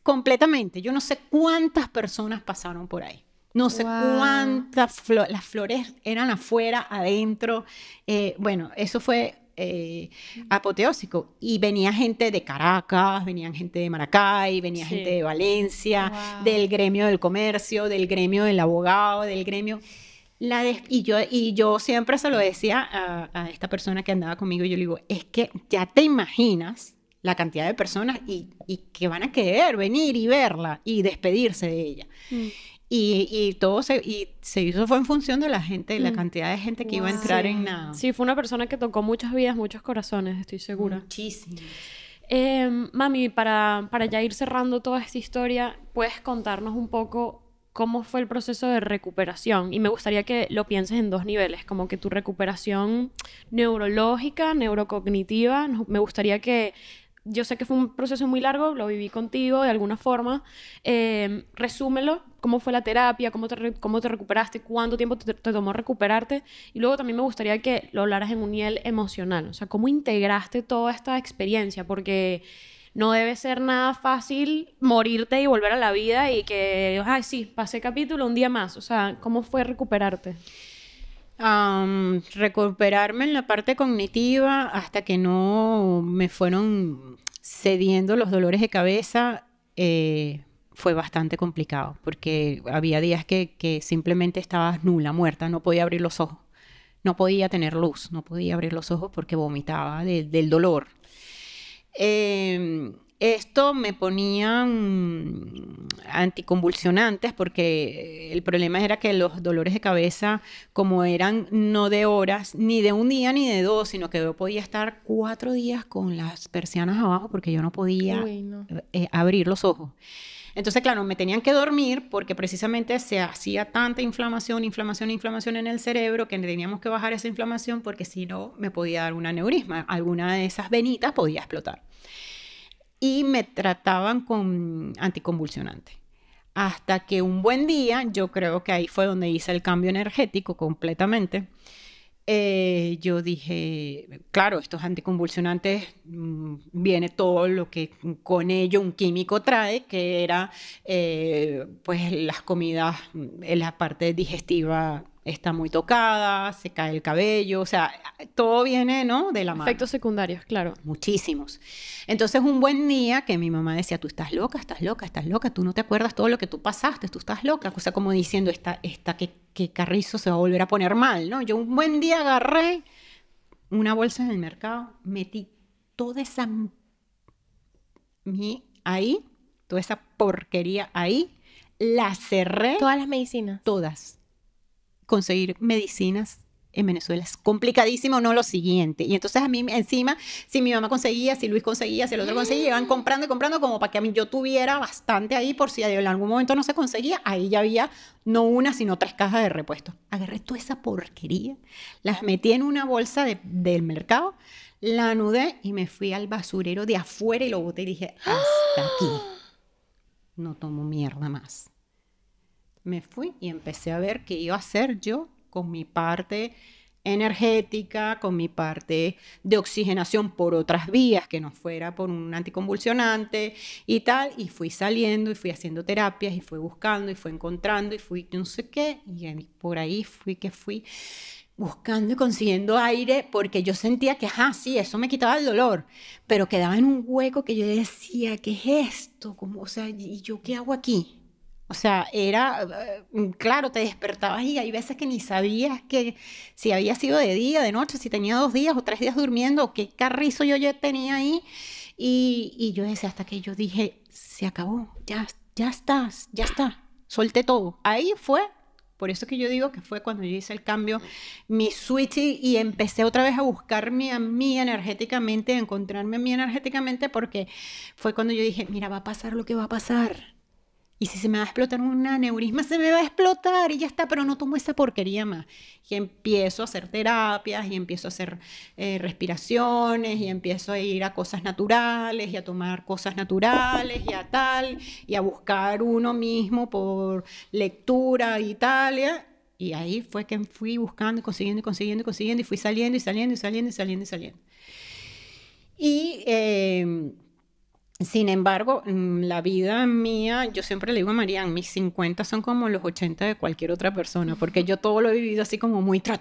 completamente. Yo no sé cuántas personas pasaron por ahí. No sé Wow. cuántas flo- las flores eran afuera, adentro. Eh, bueno, eso fue eh, apoteósico. Y venía gente de Caracas, venían gente de Maracay, venía Sí. gente de Valencia, Wow. del gremio del comercio, del gremio del abogado, del gremio... La des- y, yo, y yo siempre se lo decía a, a esta persona que andaba conmigo, yo le digo, es que ya te imaginas la cantidad de personas y, y que van a querer venir y verla y despedirse de ella. Mm. Y, y todo se, y se hizo fue en función de la gente, la Mm. cantidad de gente que iba a entrar Sí. en la... Sí, fue una persona que tocó muchas vidas, muchos corazones, estoy segura. Muchísimo. Eh, mami, para, para ya ir cerrando toda esta historia, ¿puedes contarnos un poco cómo fue el proceso de recuperación? Y me gustaría que lo pienses en dos niveles, como que tu recuperación neurológica, neurocognitiva. Me gustaría que, yo sé que fue un proceso muy largo, lo viví contigo de alguna forma. Eh, resúmelo, cómo fue la terapia, cómo te, cómo te recuperaste, cuánto tiempo te, te tomó recuperarte. Y luego también me gustaría que lo hablaras en un nivel emocional, o sea, cómo integraste toda esta experiencia, porque no debe ser nada fácil morirte y volver a la vida y que, ay, sí, pasé capítulo un día más. O sea, ¿cómo fue recuperarte? Recuperarme en la parte cognitiva hasta que no me fueron cediendo los dolores de cabeza eh, fue bastante complicado porque había días que, simplemente estaba nula, muerta, no podía abrir los ojos, no podía tener luz, no podía abrir los ojos porque vomitaba de- del dolor. Eh, esto me ponían anticonvulsionantes porque el problema era que los dolores de cabeza, como eran no de horas, ni de un día ni de dos, sino que yo podía estar cuatro días con las persianas abajo porque yo no podía no. eh, abrir los ojos. Entonces, claro, me tenían que dormir porque precisamente se hacía tanta inflamación, inflamación, inflamación en el cerebro que teníamos que bajar esa inflamación porque si no me podía dar un aneurisma. Alguna de esas venitas podía explotar. Y me trataban con anticonvulsionante. Hasta que un buen día, yo creo que ahí fue donde hice el cambio energético completamente. eh, yo dije, claro, estos anticonvulsionantes mm, viene todo lo que con ello un químico trae, que era eh, pues las comidas, mm, la parte digestiva está muy tocada, se cae el cabello, o sea, todo viene, ¿no? De la mano. Efectos secundarios, claro. Muchísimos. Entonces, un buen día que mi mamá decía, tú estás loca, estás loca, estás loca, tú no te acuerdas todo lo que tú pasaste, tú estás loca. O sea, como diciendo, esta, esta que, que Carrizo se va a volver a poner mal, ¿no? Yo un buen día agarré una bolsa en el mercado, metí toda esa mi ahí, toda esa porquería ahí, la cerré Todas las medicinas. todas. Conseguir medicinas en Venezuela es complicadísimo, no lo siguiente. Y entonces a mí encima, si mi mamá conseguía, si Luis conseguía, si el otro conseguía, iban comprando y comprando como para que a mí yo tuviera bastante ahí por si en algún momento no se conseguía, ahí ya había no una, sino tres cajas de repuesto. Agarré toda esa porquería, las metí en una bolsa de- del mercado, la anudé y me fui al basurero de afuera y lo boté y dije, hasta aquí. No tomo mierda más me fui y empecé a ver qué iba a hacer yo con mi parte energética, con mi parte de oxigenación por otras vías, que no fuera por un anticonvulsionante y tal, y fui saliendo y fui haciendo terapias y fui buscando y fui encontrando y fui no sé qué, y por ahí fui que fui buscando y consiguiendo aire porque yo sentía que, ajá, sí, eso me quitaba el dolor, pero quedaba en un hueco que yo decía, ¿qué es esto? Como, o sea, ¿y yo qué hago aquí? O sea, era, eh, claro, te despertabas y hay veces que ni sabías que si había sido de día, de noche, si tenía dos días o tres días durmiendo, qué carrizo yo ya tenía ahí. Y, y yo decía, hasta que yo dije, se acabó, ya, ya estás, ya está, solté todo. Ahí fue, por eso que yo digo que fue cuando yo hice el cambio, mi switch y, y empecé otra vez a buscarme a mí energéticamente, a encontrarme a mí energéticamente, porque fue cuando yo dije, mira, va a pasar lo que va a pasar. Y si se me va a explotar un aneurisma, se me va a explotar y ya está, pero no tomo esa porquería más. Y empiezo a hacer terapias y empiezo a hacer eh, respiraciones y empiezo a ir a cosas naturales y a tomar cosas naturales y a tal y a buscar uno mismo por lectura y tal. Y ahí fue que fui buscando y consiguiendo y consiguiendo y consiguiendo y fui saliendo y saliendo y saliendo y saliendo y saliendo. Y eh, sin embargo, mm, la vida mía, yo siempre le digo a María, mis 50 son como los 80 de cualquier otra persona, porque yo todo lo he vivido así como muy... Tra.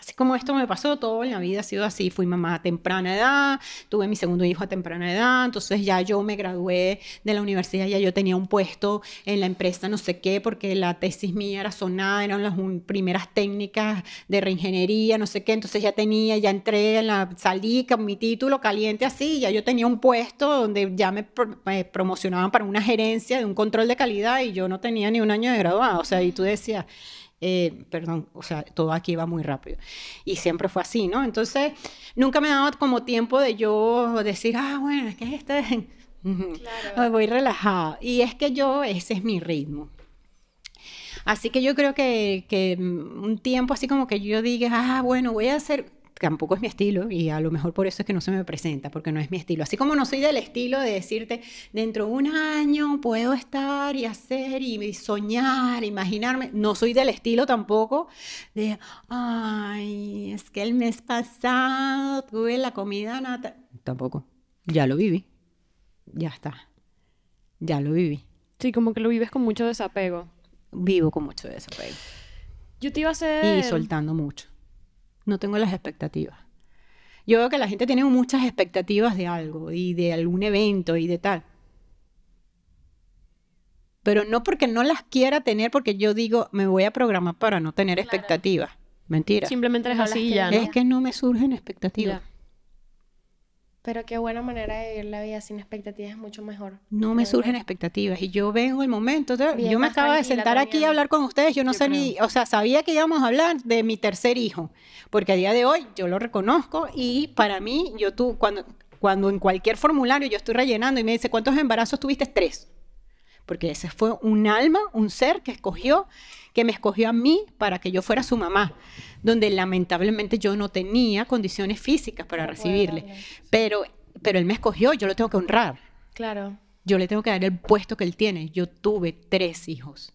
Así como esto me pasó, todo en la vida ha sido así. Fui mamá a temprana edad, tuve mi segundo hijo a temprana edad, entonces ya yo me gradué de la universidad, ya yo tenía un puesto en la empresa, no sé qué, porque la tesis mía era sonada, eran las primeras técnicas de reingeniería, no sé qué, entonces ya tenía, ya entré en la, salí con mi título caliente así, ya yo tenía un puesto donde ya me promocionaban para una gerencia de un control de calidad y yo no tenía ni un año de graduado, o sea, y tú decías, eh, perdón, o sea, todo aquí va muy rápido. Y siempre fue así, ¿no? Entonces, nunca me daba como tiempo de yo decir, ah, bueno, es que este... Claro. Voy relajada. Y es que yo, ese es mi ritmo. Así que yo creo que, que mm, un tiempo así como que yo diga, ah, bueno, voy a hacer, tampoco es mi estilo y a lo mejor por eso es que no se me presenta, porque no es mi estilo. Así como no soy del estilo de decirte, dentro de un año puedo estar y hacer y soñar, imaginarme, no soy del estilo tampoco de, ay, es que el mes pasado tuve la comida nata. Tampoco, ya lo viví, ya está, ya lo viví. Sí, como que lo vives con mucho desapego. Vivo con mucho desapego Yo te iba a hacer... y soltando mucho. No tengo las expectativas. Yo veo que la gente tiene muchas expectativas de algo y de algún evento y de tal. Pero no porque no las quiera tener, porque yo digo, me voy a programar para no tener expectativas. Mentira. Simplemente las así y ya, ¿no? Es que no me surgen expectativas. Ya. Pero qué buena manera de vivir la vida sin expectativas es mucho mejor. No me Creo surgen expectativas y yo vengo el momento. Bien yo me acabo de sentar aquí a hablar con ustedes. Yo no Yo sé ni, o sea, sabía que íbamos a hablar de mi tercer hijo, porque a día de hoy yo lo reconozco y para mí, yo tú, cuando, cuando en cualquier formulario yo estoy rellenando y me dice, ¿cuántos embarazos tuviste? Tres. Porque ese fue un alma, un ser que escogió, que me escogió a mí para que yo fuera su mamá, donde lamentablemente yo no tenía condiciones físicas para recibirle. darle. Pero, pero él me escogió, yo lo tengo que honrar Claro. yo le tengo que dar el puesto que él tiene. Yo tuve tres hijos.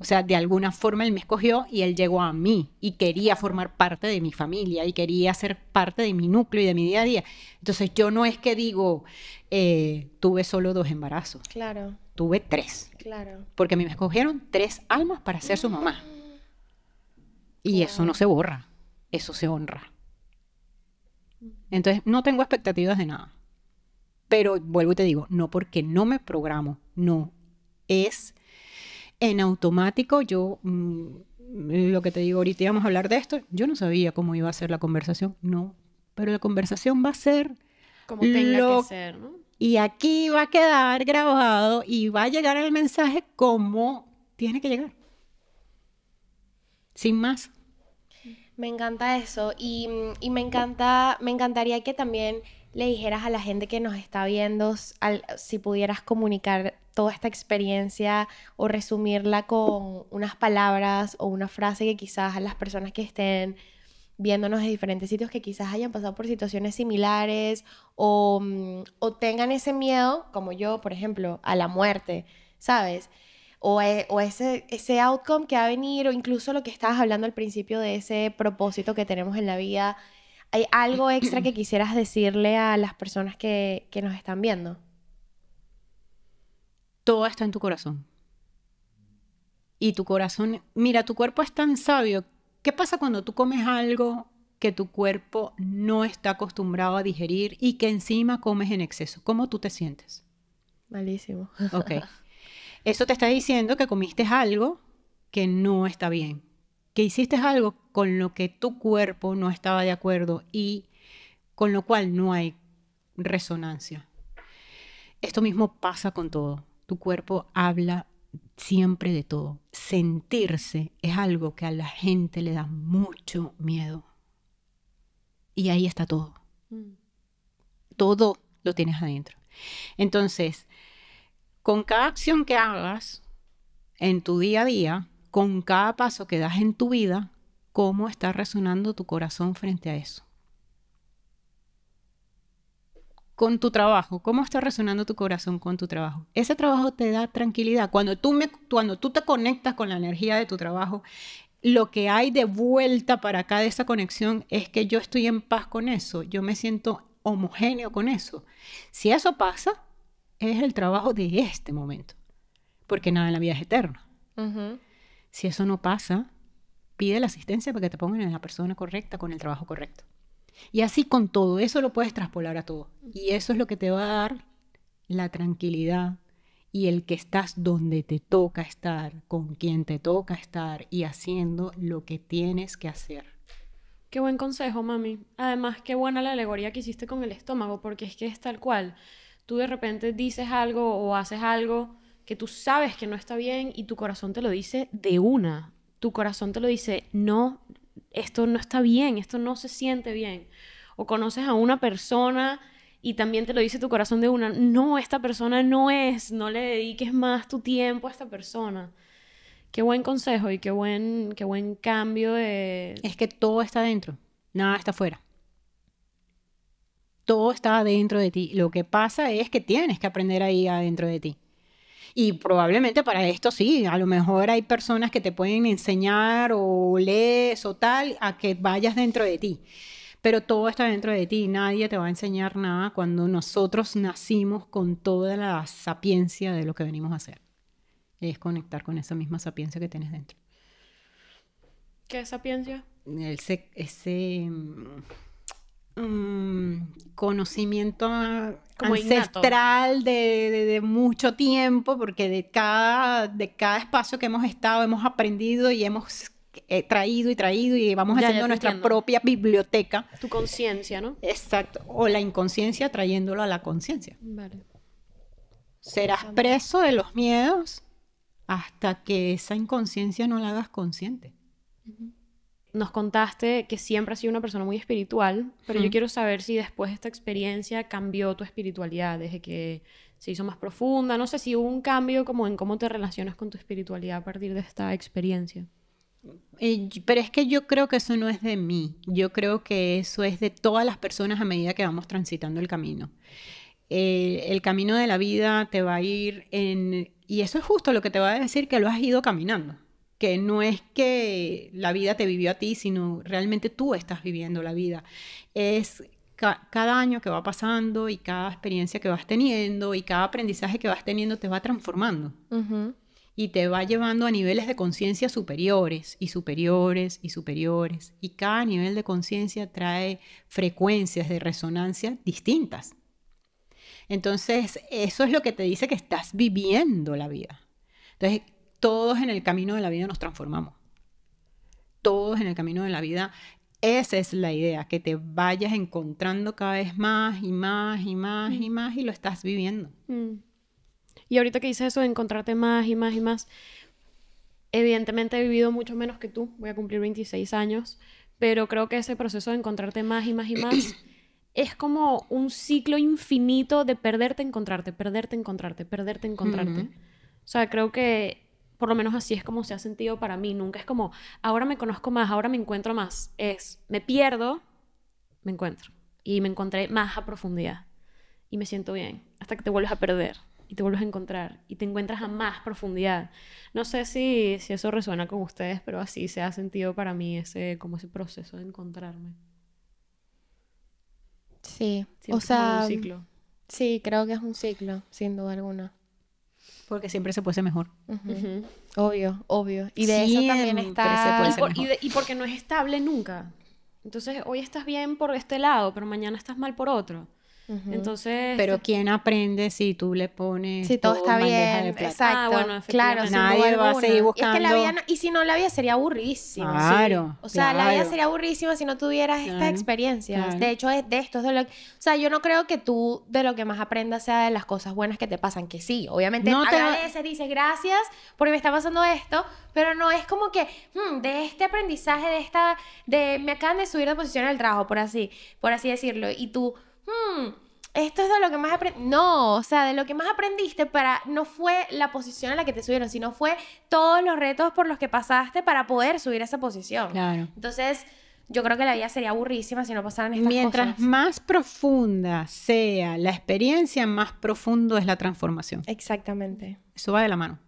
O sea, de alguna forma él me escogió y él llegó a mí y quería formar parte de mi familia y quería ser parte de mi núcleo y de mi día a día. Entonces yo no es que digo, eh, tuve solo dos embarazos, Claro, tuve tres, claro. porque a mí me escogieron tres almas para ser su mamá. Y eso no se borra, eso se honra. Entonces no tengo expectativas de nada. Pero vuelvo y te digo, no porque no me programo, no. Es en automático, yo, mm, lo que te digo ahorita íbamos a hablar de esto, yo no sabía cómo iba a ser la conversación, no. Pero la conversación va a ser, Como tenga Lo- que ser, ¿no? y aquí va a quedar grabado y va a llegar el mensaje como tiene que llegar. Sin más. Me encanta eso y, y me encanta, me encantaría que también le dijeras a la gente que nos está viendo al- si pudieras comunicar toda esta experiencia o resumirla con unas palabras o una frase que quizás a las personas que estén viéndonos de diferentes sitios que quizás hayan pasado por situaciones similares o, mm, o tengan ese miedo, como yo, por ejemplo, a la muerte, ¿sabes? O, e- o ese, ese outcome que va a venir, o incluso lo que estabas hablando al principio de ese propósito que tenemos en la vida. ¿Hay algo extra que quisieras decirle a las personas que, que nos están viendo? Todo está en tu corazón. Y tu corazón, mira, tu cuerpo es tan sabio. ¿Qué pasa cuando tú comes algo que tu cuerpo no está acostumbrado a digerir y que encima comes en exceso? ¿Cómo tú te sientes? Malísimo. Ok. Eso te está diciendo que comiste algo que no está bien, que hiciste algo con lo que tu cuerpo no estaba de acuerdo y con lo cual no hay resonancia. Esto mismo pasa con todo. Tu cuerpo habla siempre de todo. Sentirse es algo que a la gente le da mucho miedo. Y ahí está todo Mm. todo lo tienes adentro. Entonces, con cada acción que hagas en tu día a día, con cada paso que das en tu vida, ¿cómo está resonando tu corazón frente a eso? Con tu trabajo, ¿cómo está resonando tu corazón con tu trabajo? Ese trabajo te da tranquilidad. Cuando tú, me, cuando tú te conectas con la energía de tu trabajo, lo que hay de vuelta para acá de esa conexión es que yo estoy en paz con eso. Yo me siento homogéneo con eso. Si eso pasa, es el trabajo de este momento, porque nada en la vida es eterno. Si eso no pasa, pide la asistencia para que te pongan en la persona correcta con el trabajo correcto. Y así con todo, eso lo puedes traspolar a todo. Y eso es lo que te va a dar la tranquilidad y el que estás donde te toca estar, con quien te toca estar y haciendo lo que tienes que hacer. Qué buen consejo, mami. Además, qué buena la alegoría que hiciste con el estómago, porque es que es tal cual. Tú de repente dices algo o haces algo que tú sabes que no está bien y tu corazón te lo dice de una. Tu corazón te lo dice, no, esto no está bien, esto no se siente bien. O conoces a una persona y también te lo dice tu corazón de una, no, esta persona no es, no le dediques más tu tiempo a esta persona. Qué buen consejo y qué buen, qué buen cambio de... Es que todo está dentro, nada está afuera. Todo está dentro de ti. Lo que pasa es que tienes que aprender ahí adentro de ti. Y probablemente para esto sí, a lo mejor hay personas que te pueden enseñar o lees o tal a que vayas dentro de ti. Pero todo está dentro de ti, nadie te va a enseñar nada cuando nosotros nacimos con toda la sapiencia de lo que venimos a hacer. Es conectar con esa misma sapiencia que tienes dentro. ¿Qué sapiencia? Ese, ese um, conocimiento ancestral de, mucho tiempo, porque de cada, de cada espacio que hemos estado hemos aprendido y hemos eh, traído y traído y vamos haciendo nuestra propia biblioteca. Tu conciencia, ¿no? Exacto. O la inconsciencia trayéndolo a la conciencia. Vale. Serás preso de los miedos hasta que esa inconsciencia no la hagas consciente nos contaste que siempre has sido una persona muy espiritual, pero yo quiero saber si después de esta experiencia cambió tu espiritualidad, desde que se hizo más profunda, no sé si hubo un cambio como en cómo te relacionas con tu espiritualidad a partir de esta experiencia. Eh, pero es que yo creo que eso no es de mí, yo creo que eso es de todas las personas a medida que vamos transitando el camino. Eh, el camino de la vida te va a ir en... Y eso es justo lo que te va a decir que lo has ido caminando que no es que la vida te vivió a ti, sino realmente tú estás viviendo la vida. Es cada año que va pasando y cada experiencia que vas teniendo y cada aprendizaje que vas teniendo te va transformando. Y te va llevando a niveles de conciencia superiores y superiores y superiores. Y cada nivel de conciencia trae frecuencias de resonancia distintas. Entonces, eso es lo que te dice que estás viviendo la vida. Entonces, todos en el camino de la vida nos transformamos. Todos en el camino de la vida. Esa es la idea, que te vayas encontrando cada vez más y más y más y mm. más y lo estás viviendo. Mm. Y ahorita que dices eso de encontrarte más y más y más, evidentemente he vivido mucho menos que tú, voy a cumplir 26 años, pero creo que ese proceso de encontrarte más y más y más es como un ciclo infinito de perderte, encontrarte, perderte, encontrarte, perderte, encontrarte. O sea, creo que por lo menos así es como se ha sentido para mí. Nunca es como, ahora me conozco más, ahora me encuentro más. Es, me pierdo, me encuentro. Y me encontré más a profundidad. Y me siento bien. Hasta que te vuelves a perder. Y te vuelves a encontrar. Y te encuentras a más profundidad. No sé si, si eso resuena con ustedes, pero así se ha sentido para mí ese, como ese proceso de encontrarme. Sí. o sea, un ciclo. Sí, creo que es un ciclo, sin duda alguna. Porque siempre se puede ser mejor. Obvio, obvio. Y de eso también está... y porque no es estable nunca. Entonces, hoy estás bien por este lado, pero mañana estás mal por otro. Entonces. Pero ¿quién aprende si tú le pones. Si todo, está bien. Exacto. Ah, bueno, claro. Nadie va a seguir buscando. Es que la vida y si no, la vida sería aburridísima. Claro. O sea, la vida sería aburridísima si no tuvieras estas experiencias. De hecho, es de esto. Es de lo... O sea, yo no creo que tú de lo que más aprendas sea de las cosas buenas que te pasan. Que sí, obviamente no te... agradeces, dices gracias porque me está pasando esto. Pero no es como que hmm, de este aprendizaje, de esta. de Me acaban de subir de posición en el trabajo, por así, por así decirlo. Y tú Hmm, esto es de lo que más aprendí. No, o sea, de lo que más aprendiste para no fue la posición a la que te subieron, sino fue todos los retos por los que pasaste para poder subir a esa posición. Claro. Entonces, yo creo que la vida sería aburrísima si no pasaran estas Mientras más profunda sea la experiencia, más profundo es la transformación. Exactamente. Eso va de la mano.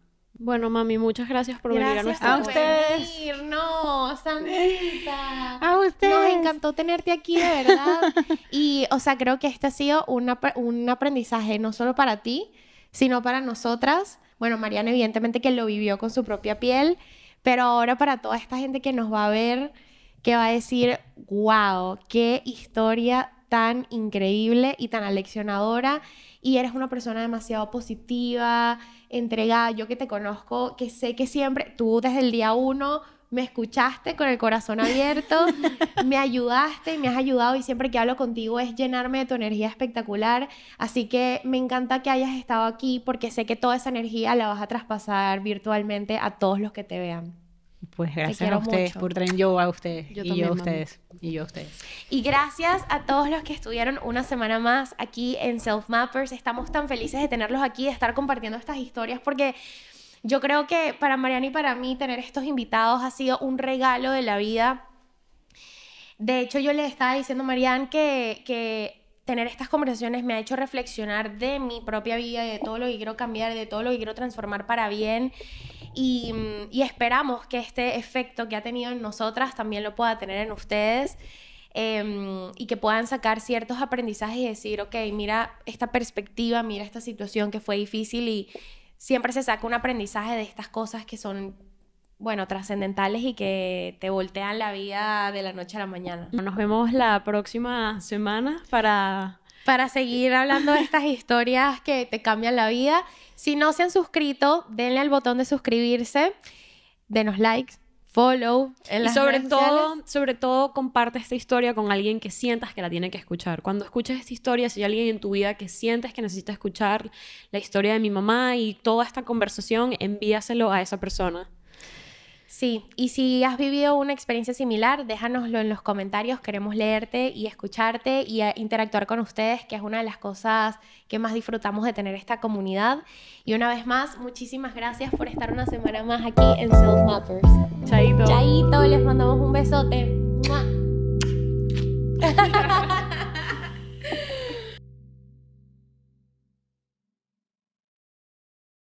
Bueno, mami, muchas gracias por venir a nuestra a ustedes. venir. No, Sandrita. A ustedes. Nos encantó tenerte aquí, de verdad. Y, o sea, creo que este ha sido un aprendizaje no solo para ti, sino para nosotras. Bueno, Mariana, evidentemente que lo vivió con su propia piel, pero ahora para toda esta gente que nos va a ver, que va a decir, wow, qué historia tan increíble y tan aleccionadora. Y eres una persona demasiado positiva, entregada. Yo que te conozco, que sé que siempre, tú desde el día uno me escuchaste con el corazón abierto, me ayudaste, me has ayudado y siempre que hablo contigo es llenarme de tu energía espectacular. Así que me encanta que hayas estado aquí porque sé que toda esa energía la vas a traspasar virtualmente a todos los que te vean. Pues gracias a ustedes mucho. por traer yo a ustedes. Yo y también, yo a mami. ustedes. Y yo a ustedes. Y gracias a todos los que estuvieron una semana más aquí en Self Mappers. Estamos tan felices de tenerlos aquí, de estar compartiendo estas historias, porque yo creo que para Mariana y para mí tener estos invitados ha sido un regalo de la vida. De hecho, yo le estaba diciendo a Marianne que, que tener estas conversaciones me ha hecho reflexionar de mi propia vida, y de todo lo que quiero cambiar, de todo lo que quiero transformar para bien. Y, y esperamos que este efecto que ha tenido en nosotras también lo pueda tener en ustedes. em, y que puedan sacar ciertos aprendizajes y decir, ok, mira esta perspectiva, mira esta situación que fue difícil y siempre se saca un aprendizaje de estas cosas que son, bueno, trascendentales y que te voltean la vida de la noche a la mañana. Nos vemos la próxima semana para para seguir hablando de estas historias que te cambian la vida. Si no se han suscrito, denle al botón de suscribirse, denos likes, follow. En Y sobre redes todo, sociales. sobre todo, comparte esta historia con alguien que sientas que la tiene que escuchar. Cuando escuches esta historia, si hay alguien en tu vida que sientes que necesita escuchar la historia de mi mamá y toda esta conversación, envíaselo a esa persona. Sí, y si has vivido una experiencia similar, déjanoslo en los comentarios. Queremos leerte y escucharte y eh, interactuar con ustedes, que es una de las cosas que más disfrutamos de tener esta comunidad. Y una vez más, muchísimas gracias por estar una semana más aquí en Self Mappers. Chaito. Chaito, les mandamos un besote.